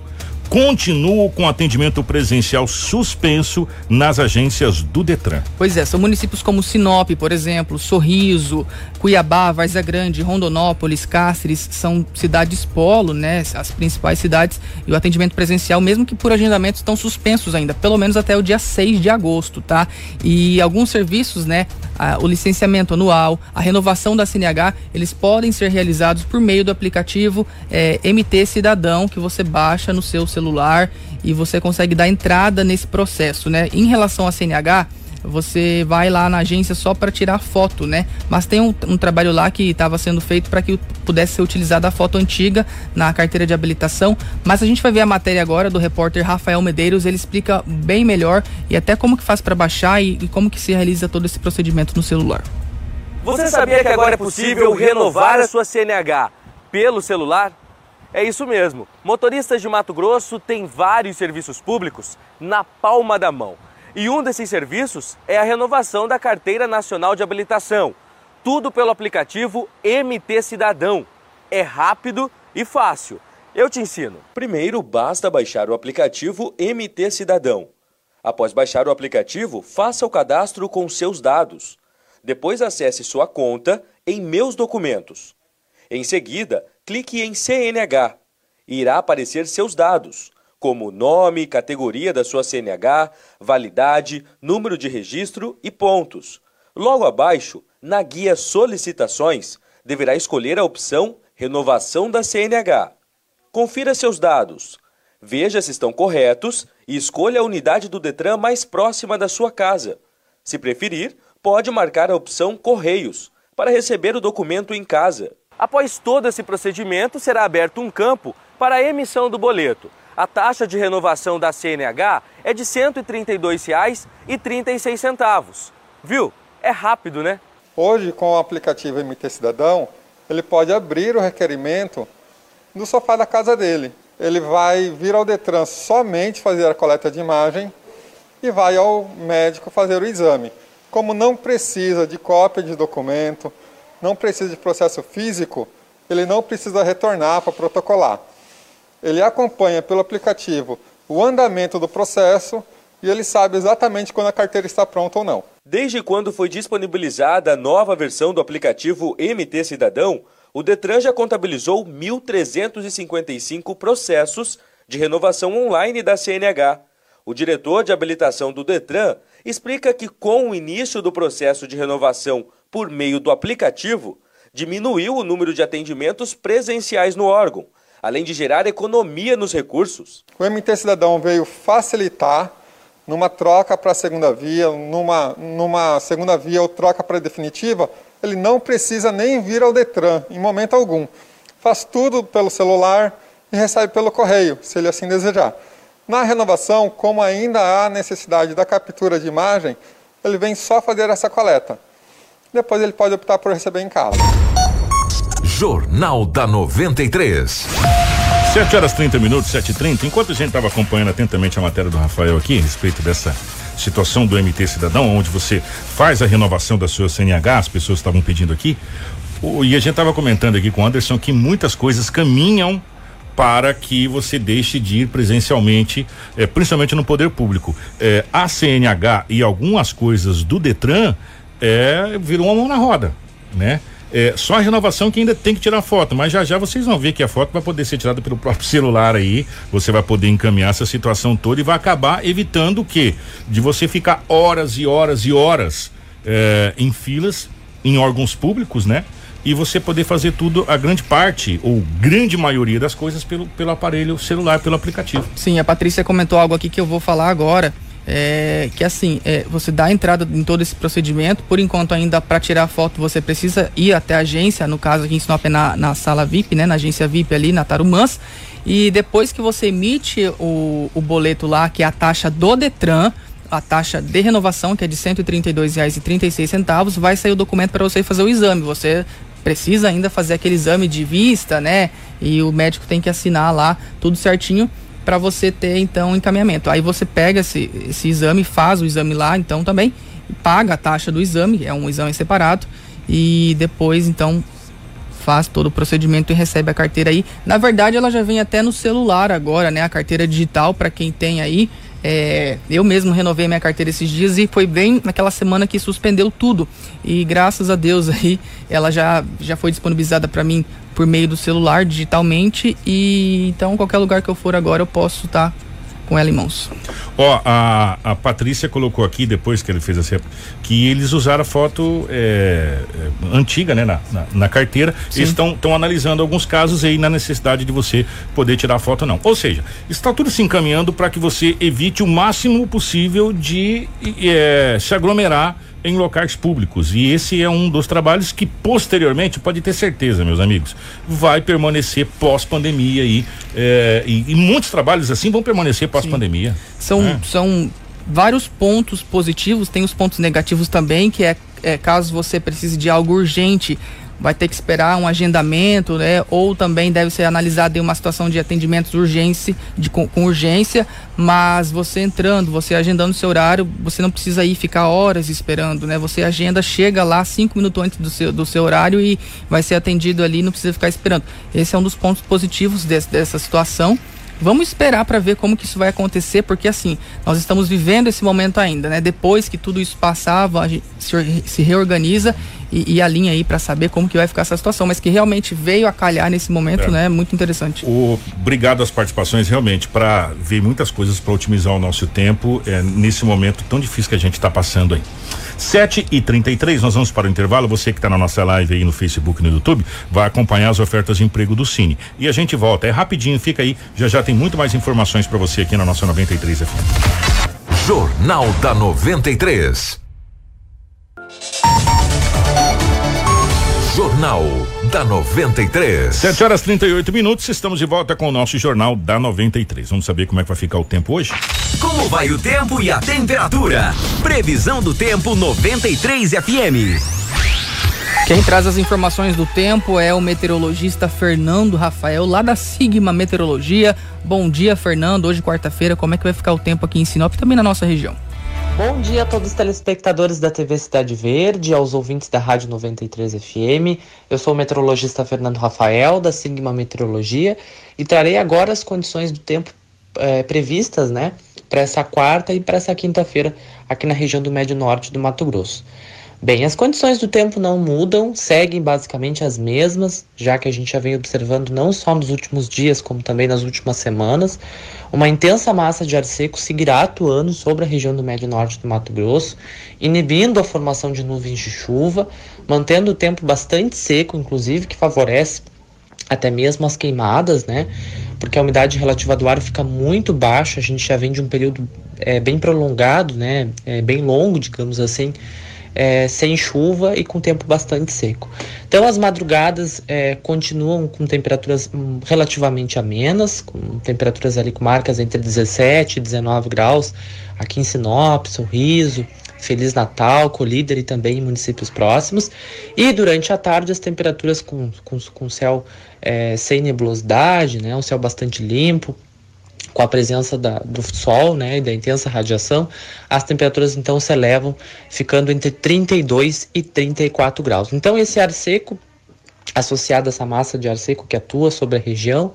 continuam com atendimento presencial suspenso nas agências do Detran. Pois é, são municípios como Sinop, por exemplo, Sorriso, Cuiabá, Varza Grande, Rondonópolis, Cáceres, são cidades polo, né? As principais cidades e o atendimento presencial, mesmo que por agendamento, estão suspensos ainda, pelo menos até o dia 6 de agosto, tá? E alguns serviços, né? o licenciamento anual, a renovação da CNH, eles podem ser realizados por meio do aplicativo é, MT Cidadão, que você baixa no seu celular e você consegue dar entrada nesse processo, né? Em relação à CNH, você vai lá na agência só para tirar foto, né? Mas tem um, um trabalho lá que estava sendo feito para que pudesse ser utilizada a foto antiga na carteira de habilitação. Mas a gente vai ver a matéria agora do repórter Rafael Medeiros, ele explica bem melhor e até como que faz para baixar e, e como que se realiza todo esse procedimento no celular. Você sabia que agora é possível renovar a sua CNH pelo celular? É isso mesmo. Motoristas de Mato Grosso têm vários serviços públicos na palma da mão. E um desses serviços é a renovação da Carteira Nacional de Habilitação. Tudo pelo aplicativo MT Cidadão. É rápido e fácil. Eu te ensino. Primeiro, basta baixar o aplicativo MT Cidadão. Após baixar o aplicativo, faça o cadastro com seus dados. Depois acesse sua conta em Meus Documentos. Em seguida, clique em CNH. Irá aparecer seus dados, como nome, categoria da sua CNH, validade, número de registro e pontos. Logo abaixo, na guia Solicitações, deverá escolher a opção Renovação da CNH. Confira seus dados. Veja se estão corretos e escolha a unidade do Detran mais próxima da sua casa. Se preferir, pode marcar a opção Correios para receber o documento em casa. Após todo esse procedimento, será aberto um campo para a emissão do boleto. A taxa de renovação da CNH é de R$ 132,36. Viu? É rápido, né? Hoje, com o aplicativo MT Cidadão, ele pode abrir o requerimento no sofá da casa dele. Ele vai vir ao Detran somente fazer a coleta de imagem e vai ao médico fazer o exame. Como não precisa de cópia de documento, não precisa de processo físico, ele não precisa retornar para protocolar. Ele acompanha pelo aplicativo o andamento do processo e ele sabe exatamente quando a carteira está pronta ou não. Desde quando foi disponibilizada a nova versão do aplicativo MT Cidadão, o Detran já contabilizou 1.355 processos de renovação online da CNH. O diretor de habilitação do Detran explica que, com o início do processo de renovação por meio do aplicativo, diminuiu o número de atendimentos presenciais no órgão, além de gerar economia nos recursos. O MT Cidadão veio facilitar numa troca para a segunda via, numa, numa segunda via ou troca para definitiva, ele não precisa nem vir ao Detran em momento algum. Faz tudo pelo celular e recebe pelo correio, se ele assim desejar. Na renovação, como ainda há necessidade da captura de imagem, ele vem só fazer essa coleta depois ele pode optar por receber em casa. Jornal da 93. 7 horas 30 minutos, 7 e 30 Enquanto a gente estava acompanhando atentamente a matéria do Rafael aqui, a respeito dessa situação do MT Cidadão, onde você faz a renovação da sua CNH, as pessoas estavam pedindo aqui. O, e a gente estava comentando aqui com o Anderson que muitas coisas caminham para que você deixe de ir presencialmente, eh, principalmente no poder público. Eh, a CNH e algumas coisas do Detran é, virou uma mão na roda, né? É, só a renovação que ainda tem que tirar foto, mas já já vocês vão ver que a foto vai poder ser tirada pelo próprio celular aí. Você vai poder encaminhar essa situação toda e vai acabar evitando o quê? De você ficar horas e horas e horas é, em filas, em órgãos públicos, né? E você poder fazer tudo, a grande parte, ou grande maioria das coisas, pelo, pelo aparelho celular, pelo aplicativo. Sim, a Patrícia comentou algo aqui que eu vou falar agora. É, que assim, é, você dá entrada em todo esse procedimento, por enquanto ainda para tirar foto você precisa ir até a agência, no caso aqui em Sinop é na, na sala VIP, né, na agência VIP ali na Tarumãs, e depois que você emite o, o boleto lá, que é a taxa do Detran, a taxa de renovação, que é de R$ 132,36, vai sair o documento para você fazer o exame. Você precisa ainda fazer aquele exame de vista, né? E o médico tem que assinar lá tudo certinho para você ter então encaminhamento. Aí você pega esse, esse exame, faz o exame lá, então também paga a taxa do exame, é um exame separado e depois então faz todo o procedimento e recebe a carteira aí. Na verdade, ela já vem até no celular agora, né? A carteira digital para quem tem aí. É, eu mesmo renovei minha carteira esses dias e foi bem naquela semana que suspendeu tudo. E graças a Deus aí ela já, já foi disponibilizada para mim por meio do celular digitalmente e então qualquer lugar que eu for agora eu posso estar tá com ela em mãos. Ó, a, a Patrícia colocou aqui, depois que ele fez assim, que eles usaram a foto é, é, antiga, né, na, na, na carteira. Sim. Eles estão analisando alguns casos aí na necessidade de você poder tirar a foto não. Ou seja, está tudo se encaminhando para que você evite o máximo possível de é, se aglomerar em locais públicos. E esse é um dos trabalhos que posteriormente, pode ter certeza, meus amigos, vai permanecer pós-pandemia aí. É, e, e, muitos trabalhos assim vão permanecer pós-pandemia. São, é. são vários pontos positivos, tem os pontos negativos também, que é, é caso você precise de algo urgente vai ter que esperar um agendamento, né? Ou também deve ser analisada em uma situação de atendimentos urgência, de, com, com, urgência, mas você entrando, você agendando seu horário, você não precisa ir ficar horas esperando, né? Você agenda, chega lá cinco minutos antes do seu, do seu horário e vai ser atendido ali, não precisa ficar esperando. Esse é um dos pontos positivos desse, dessa situação. Vamos esperar para ver como que isso vai acontecer, porque assim, nós estamos vivendo esse momento ainda, né? Depois que tudo isso passava, a gente se, se reorganiza e, e alinha aí para saber como que vai ficar essa situação, mas que realmente veio a calhar nesse momento, é. né? Muito interessante. O, obrigado às participações, realmente, para ver muitas coisas para otimizar o nosso tempo é, nesse momento tão difícil que a gente está passando aí. 7 e 33 nós vamos para o intervalo. Você que está na nossa live aí no Facebook e no YouTube vai acompanhar as ofertas de emprego do Cine. E a gente volta. É rapidinho, fica aí. Já já tem muito mais informações para você aqui na nossa 93 FM. Jornal da 93. Jornal da 93. 7 horas 38 minutos, estamos de volta com o nosso Jornal da 93. Vamos saber como é que vai ficar o tempo hoje? Como vai o tempo e a temperatura? Previsão do tempo 93 FM. Quem traz as informações do tempo é o meteorologista Fernando Rafael, lá da Sigma Meteorologia. Bom dia, Fernando. Hoje, quarta-feira, como é que vai ficar o tempo aqui em Sinop e também na nossa região? Bom dia a todos os telespectadores da TV Cidade Verde, aos ouvintes da Rádio 93 FM. Eu sou o meteorologista Fernando Rafael, da Sigma Meteorologia, e trarei agora as condições do tempo é, previstas né, para essa quarta e para essa quinta-feira aqui na região do Médio Norte do Mato Grosso. Bem, as condições do tempo não mudam, seguem basicamente as mesmas, já que a gente já vem observando não só nos últimos dias, como também nas últimas semanas, uma intensa massa de ar seco seguirá atuando sobre a região do médio norte do Mato Grosso, inibindo a formação de nuvens de chuva, mantendo o tempo bastante seco, inclusive, que favorece até mesmo as queimadas, né? Porque a umidade relativa do ar fica muito baixa, a gente já vem de um período é, bem prolongado, né? É, bem longo, digamos assim, é, sem chuva e com tempo bastante seco. Então as madrugadas é, continuam com temperaturas hum, relativamente amenas, com temperaturas ali com marcas entre 17 e 19 graus aqui em Sinop, Sorriso, Feliz Natal, Colíder e também em municípios próximos. E durante a tarde as temperaturas com, com, com céu é, sem nebulosidade, né, um céu bastante limpo, com a presença da, do sol né, e da intensa radiação, as temperaturas então se elevam, ficando entre 32 e 34 graus. Então, esse ar seco, associado a essa massa de ar seco que atua sobre a região,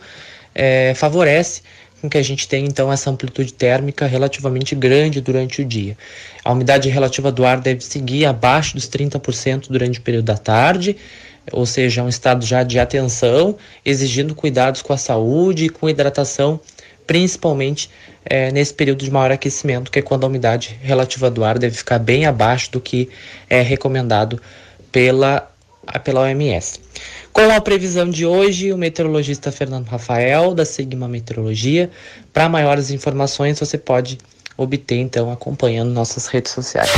é, favorece com que a gente tenha então essa amplitude térmica relativamente grande durante o dia. A umidade relativa do ar deve seguir abaixo dos 30% durante o período da tarde ou seja, um estado já de atenção, exigindo cuidados com a saúde e com hidratação, principalmente é, nesse período de maior aquecimento, que é quando a umidade relativa do ar deve ficar bem abaixo do que é recomendado pela, pela OMS. Com a previsão de hoje, o meteorologista Fernando Rafael, da Sigma Meteorologia. Para maiores informações, você pode obter então acompanhando nossas redes sociais.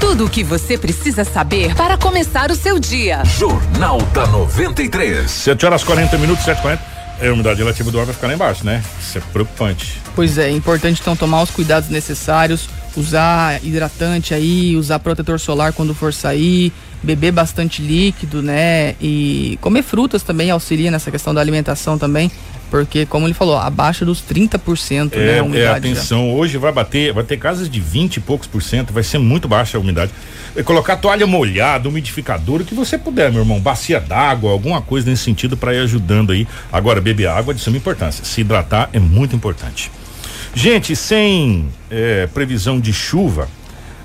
Tudo o que você precisa saber para começar o seu dia. Jornal da 93. 7 horas 40 minutos, 7 40 a umidade relativa do ar vai ficar lá embaixo, né? Isso é preocupante. Pois é, é importante então tomar os cuidados necessários, usar hidratante aí, usar protetor solar quando for sair, beber bastante líquido, né? E comer frutas também auxilia nessa questão da alimentação também. Porque, como ele falou, abaixo dos 30%, é, né? A umidade. É, atenção, já. hoje vai bater, vai ter casas de 20 e poucos por cento, vai ser muito baixa a umidade. É colocar toalha molhada, umidificador, o que você puder, meu irmão, bacia d'água, alguma coisa nesse sentido para ir ajudando aí. Agora, beber água é de suma importância. Se hidratar é muito importante. Gente, sem é, previsão de chuva,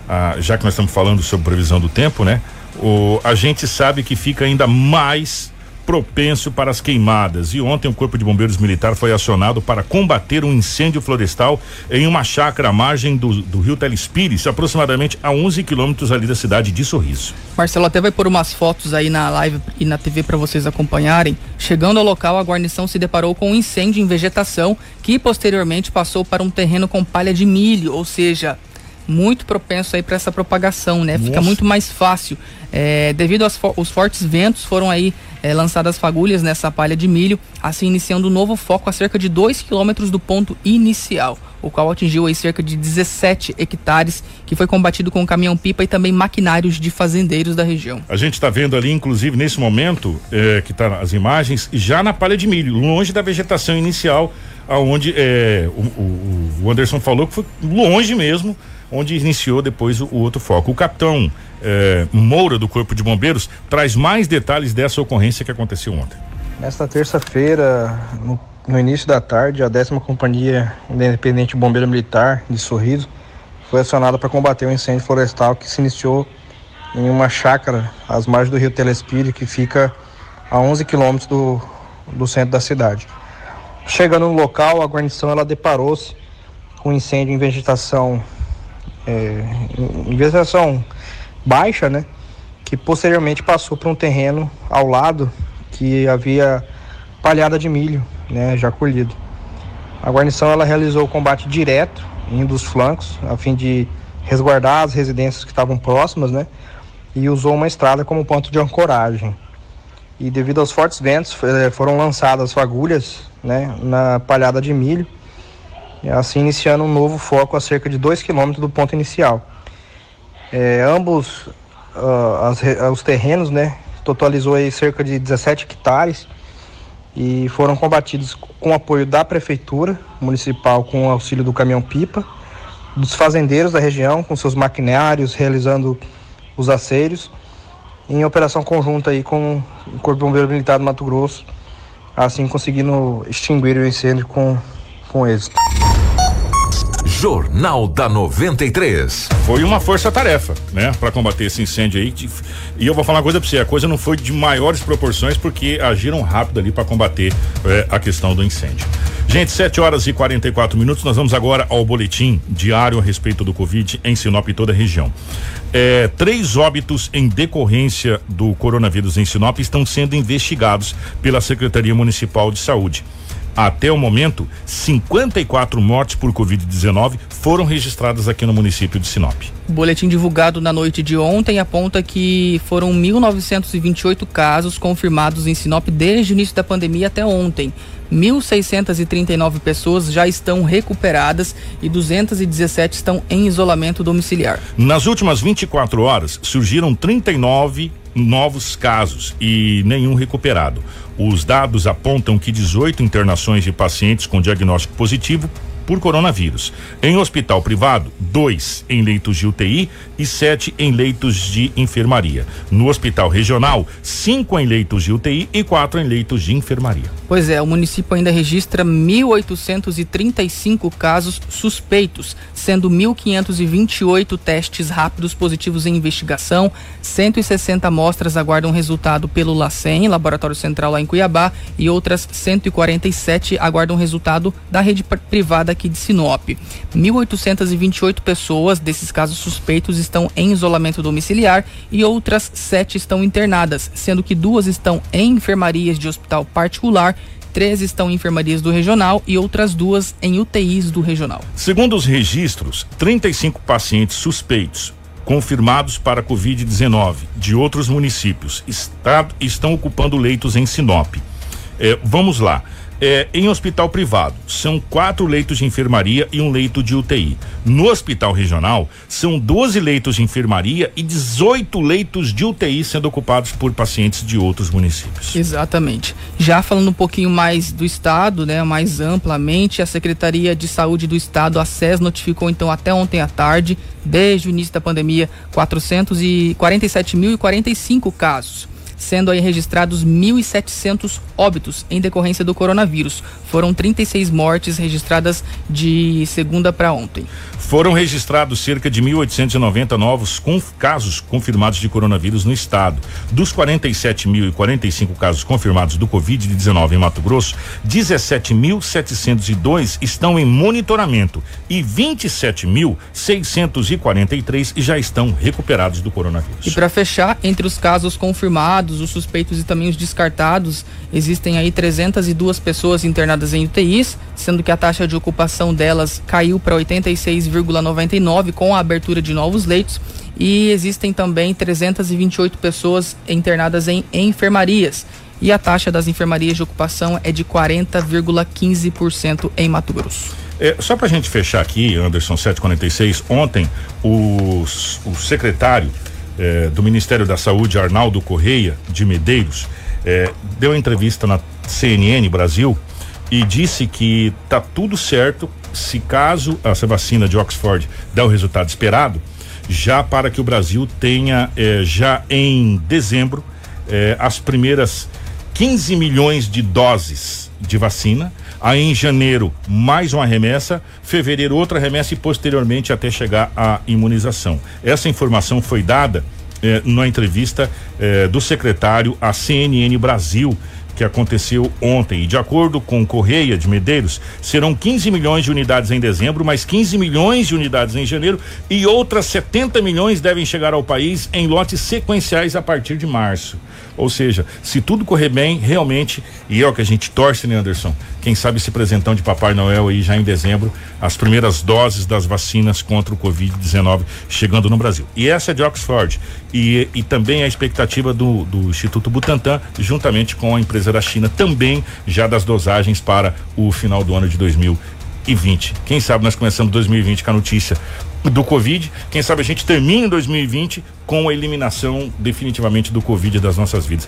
ah, já que nós estamos falando sobre previsão do tempo, né? O, a gente sabe que fica ainda mais propenso para as queimadas. E ontem o Corpo de Bombeiros Militar foi acionado para combater um incêndio florestal em uma chácara à margem do, do rio Telespires, aproximadamente a 11 quilômetros ali da cidade de Sorriso. Marcelo até vai pôr umas fotos aí na live e na TV para vocês acompanharem. Chegando ao local, a guarnição se deparou com um incêndio em vegetação que posteriormente passou para um terreno com palha de milho, ou seja, muito propenso aí para essa propagação, né? Nossa. Fica muito mais fácil. É, devido aos fo fortes ventos, foram aí é, lançadas fagulhas nessa palha de milho, assim iniciando um novo foco a cerca de 2 quilômetros do ponto inicial, o qual atingiu aí cerca de 17 hectares, que foi combatido com caminhão-pipa e também maquinários de fazendeiros da região. A gente está vendo ali, inclusive, nesse momento, é, que tá as imagens, já na palha de milho, longe da vegetação inicial, aonde é, o, o, o Anderson falou que foi longe mesmo onde iniciou depois o, o outro foco. O capitão eh, Moura, do Corpo de Bombeiros, traz mais detalhes dessa ocorrência que aconteceu ontem. Nesta terça-feira, no, no, início da tarde, a décima Companhia Independente Bombeiro Militar de Sorriso foi acionada para combater o um incêndio florestal que se iniciou em uma chácara às margens do rio Telespire, que fica a 11 quilômetros do, do centro da cidade. Chegando no local, a guarnição ela deparou-se com um incêndio em vegetação é, em vegetação baixa, né? Que posteriormente passou para um terreno ao lado que havia palhada de milho, né? Já colhido. A guarnição ela realizou o combate direto em dos flancos, a fim de resguardar as residências que estavam próximas, né? E usou uma estrada como ponto de ancoragem. E devido aos fortes ventos, é, foram lançadas fagulhas, né? Na palhada de milho assim iniciando um novo foco a cerca de 2 km do ponto inicial. É, ambos uh, as, os terrenos, né, totalizou aí cerca de 17 hectares e foram combatidos com apoio da prefeitura municipal com auxílio do caminhão-pipa, dos fazendeiros da região com seus maquinários realizando os aceiros, em operação conjunta aí com o Corpo de Bombeiro Militar do Mato Grosso, assim conseguindo extinguir o incêndio com, com êxito. Jornal da 93. Foi uma força-tarefa, né, para combater esse incêndio aí. E eu vou falar uma coisa para você: a coisa não foi de maiores proporções porque agiram rápido ali para combater é, a questão do incêndio. Gente, 7 horas e 44 minutos. Nós vamos agora ao boletim diário a respeito do Covid em Sinop e toda a região. É, três óbitos em decorrência do coronavírus em Sinop estão sendo investigados pela Secretaria Municipal de Saúde. Até o momento, 54 mortes por Covid-19 foram registradas aqui no município de Sinop. O boletim divulgado na noite de ontem aponta que foram 1.928 casos confirmados em Sinop desde o início da pandemia até ontem. 1.639 pessoas já estão recuperadas e 217 estão em isolamento domiciliar. Nas últimas 24 horas, surgiram 39 novos casos e nenhum recuperado. Os dados apontam que 18 internações de pacientes com diagnóstico positivo por coronavírus. Em hospital privado, dois em leitos de UTI e sete em leitos de enfermaria. No hospital regional, cinco em leitos de UTI e quatro em leitos de enfermaria. Pois é, o município ainda registra 1.835 casos suspeitos, sendo 1.528 testes rápidos positivos em investigação, 160 amostras aguardam resultado pelo LACEN, Laboratório Central lá em Cuiabá, e outras 147 aguardam resultado da rede privada aqui de Sinop. 1.828 pessoas desses casos suspeitos estão em isolamento domiciliar e outras sete estão internadas, sendo que duas estão em enfermarias de hospital particular três estão em enfermarias do regional e outras duas em UTIs do regional. Segundo os registros, 35 pacientes suspeitos confirmados para Covid-19 de outros municípios estão ocupando leitos em Sinop. É, vamos lá. É, em hospital privado, são quatro leitos de enfermaria e um leito de UTI. No hospital regional, são 12 leitos de enfermaria e 18 leitos de UTI sendo ocupados por pacientes de outros municípios. Exatamente. Já falando um pouquinho mais do estado, né, mais amplamente, a Secretaria de Saúde do Estado, a SES, notificou então até ontem à tarde, desde o início da pandemia, 447.045 casos sendo aí registrados 1.700 óbitos em decorrência do coronavírus. Foram 36 mortes registradas de segunda para ontem. Foram registrados cerca de 1.890 novos casos confirmados de coronavírus no estado. Dos 47.045 casos confirmados do Covid-19 em Mato Grosso, 17.702 estão em monitoramento e 27.643 já estão recuperados do coronavírus. E para fechar, entre os casos confirmados, os suspeitos e também os descartados, existem aí 302 pessoas internadas em UTIs, sendo que a taxa de ocupação delas caiu para 86 1,99 com a abertura de novos leitos e existem também 328 pessoas internadas em enfermarias. E a taxa das enfermarias de ocupação é de 40,15% em Mato Grosso. É, só para a gente fechar aqui, Anderson 746, ontem o secretário é, do Ministério da Saúde, Arnaldo Correia de Medeiros, é, deu entrevista na CNN Brasil e disse que tá tudo certo se caso essa vacina de Oxford der o resultado esperado, já para que o Brasil tenha eh, já em dezembro as primeiras 15 milhões de doses de vacina. Aí em janeiro, mais uma remessa, fevereiro, outra remessa e posteriormente até chegar à imunização. Essa informação foi dada eh, na entrevista eh, do secretário à CNN Brasil que aconteceu ontem. E de acordo com Correia de Medeiros, serão 15 milhões de unidades em dezembro, mais 15 milhões de unidades em janeiro e outras 70 milhões devem chegar ao país em lotes sequenciais a partir de março. Ou seja, se tudo correr bem, realmente, e é o que a gente torce, né, Anderson? Quem sabe esse presentão de Papai Noel aí já em dezembro, as primeiras doses das vacinas contra o Covid-19 chegando no Brasil. E essa é de Oxford. E, e também a expectativa do, do Instituto Butantan, juntamente com a empresa da China, também já das dosagens para o final do ano de 2020. Quem sabe nós começamos 2020 com a notícia do Covid. Quem sabe a gente termina em 2020 com a eliminação definitivamente do Covid das nossas vidas.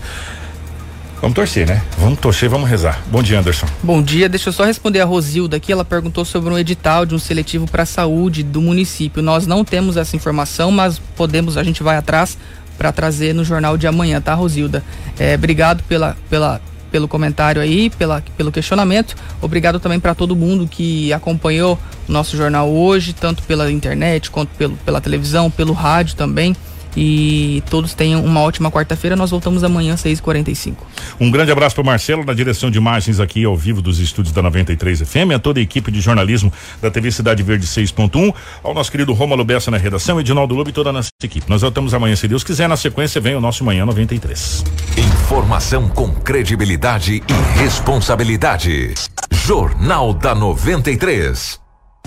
Vamos torcer, né? Vamos torcer, vamos rezar. Bom dia, Anderson. Bom dia. Deixa eu só responder a Rosilda aqui. Ela perguntou sobre um edital de um seletivo para a saúde do município. Nós não temos essa informação, mas podemos, a gente vai atrás para trazer no jornal de amanhã, tá, Rosilda? É, obrigado pela, pela, pelo comentário aí, pela, pelo questionamento. Obrigado também para todo mundo que acompanhou o nosso jornal hoje, tanto pela internet quanto pelo, pela televisão, pelo rádio também. E todos tenham uma ótima quarta-feira. Nós voltamos amanhã, 6h45. Um grande abraço para Marcelo, na direção de imagens aqui ao vivo dos estúdios da 93 FM, a toda a equipe de jornalismo da TV Cidade Verde 6.1, ao nosso querido Romulo Bessa na redação, Edinaldo Lobo e toda a nossa equipe. Nós voltamos amanhã, se Deus quiser. Na sequência, vem o nosso Manhã 93. Informação com credibilidade e responsabilidade. Jornal da 93.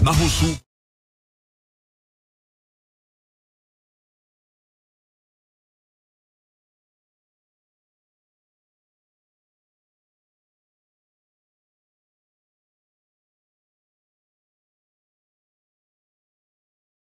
Na Rosul.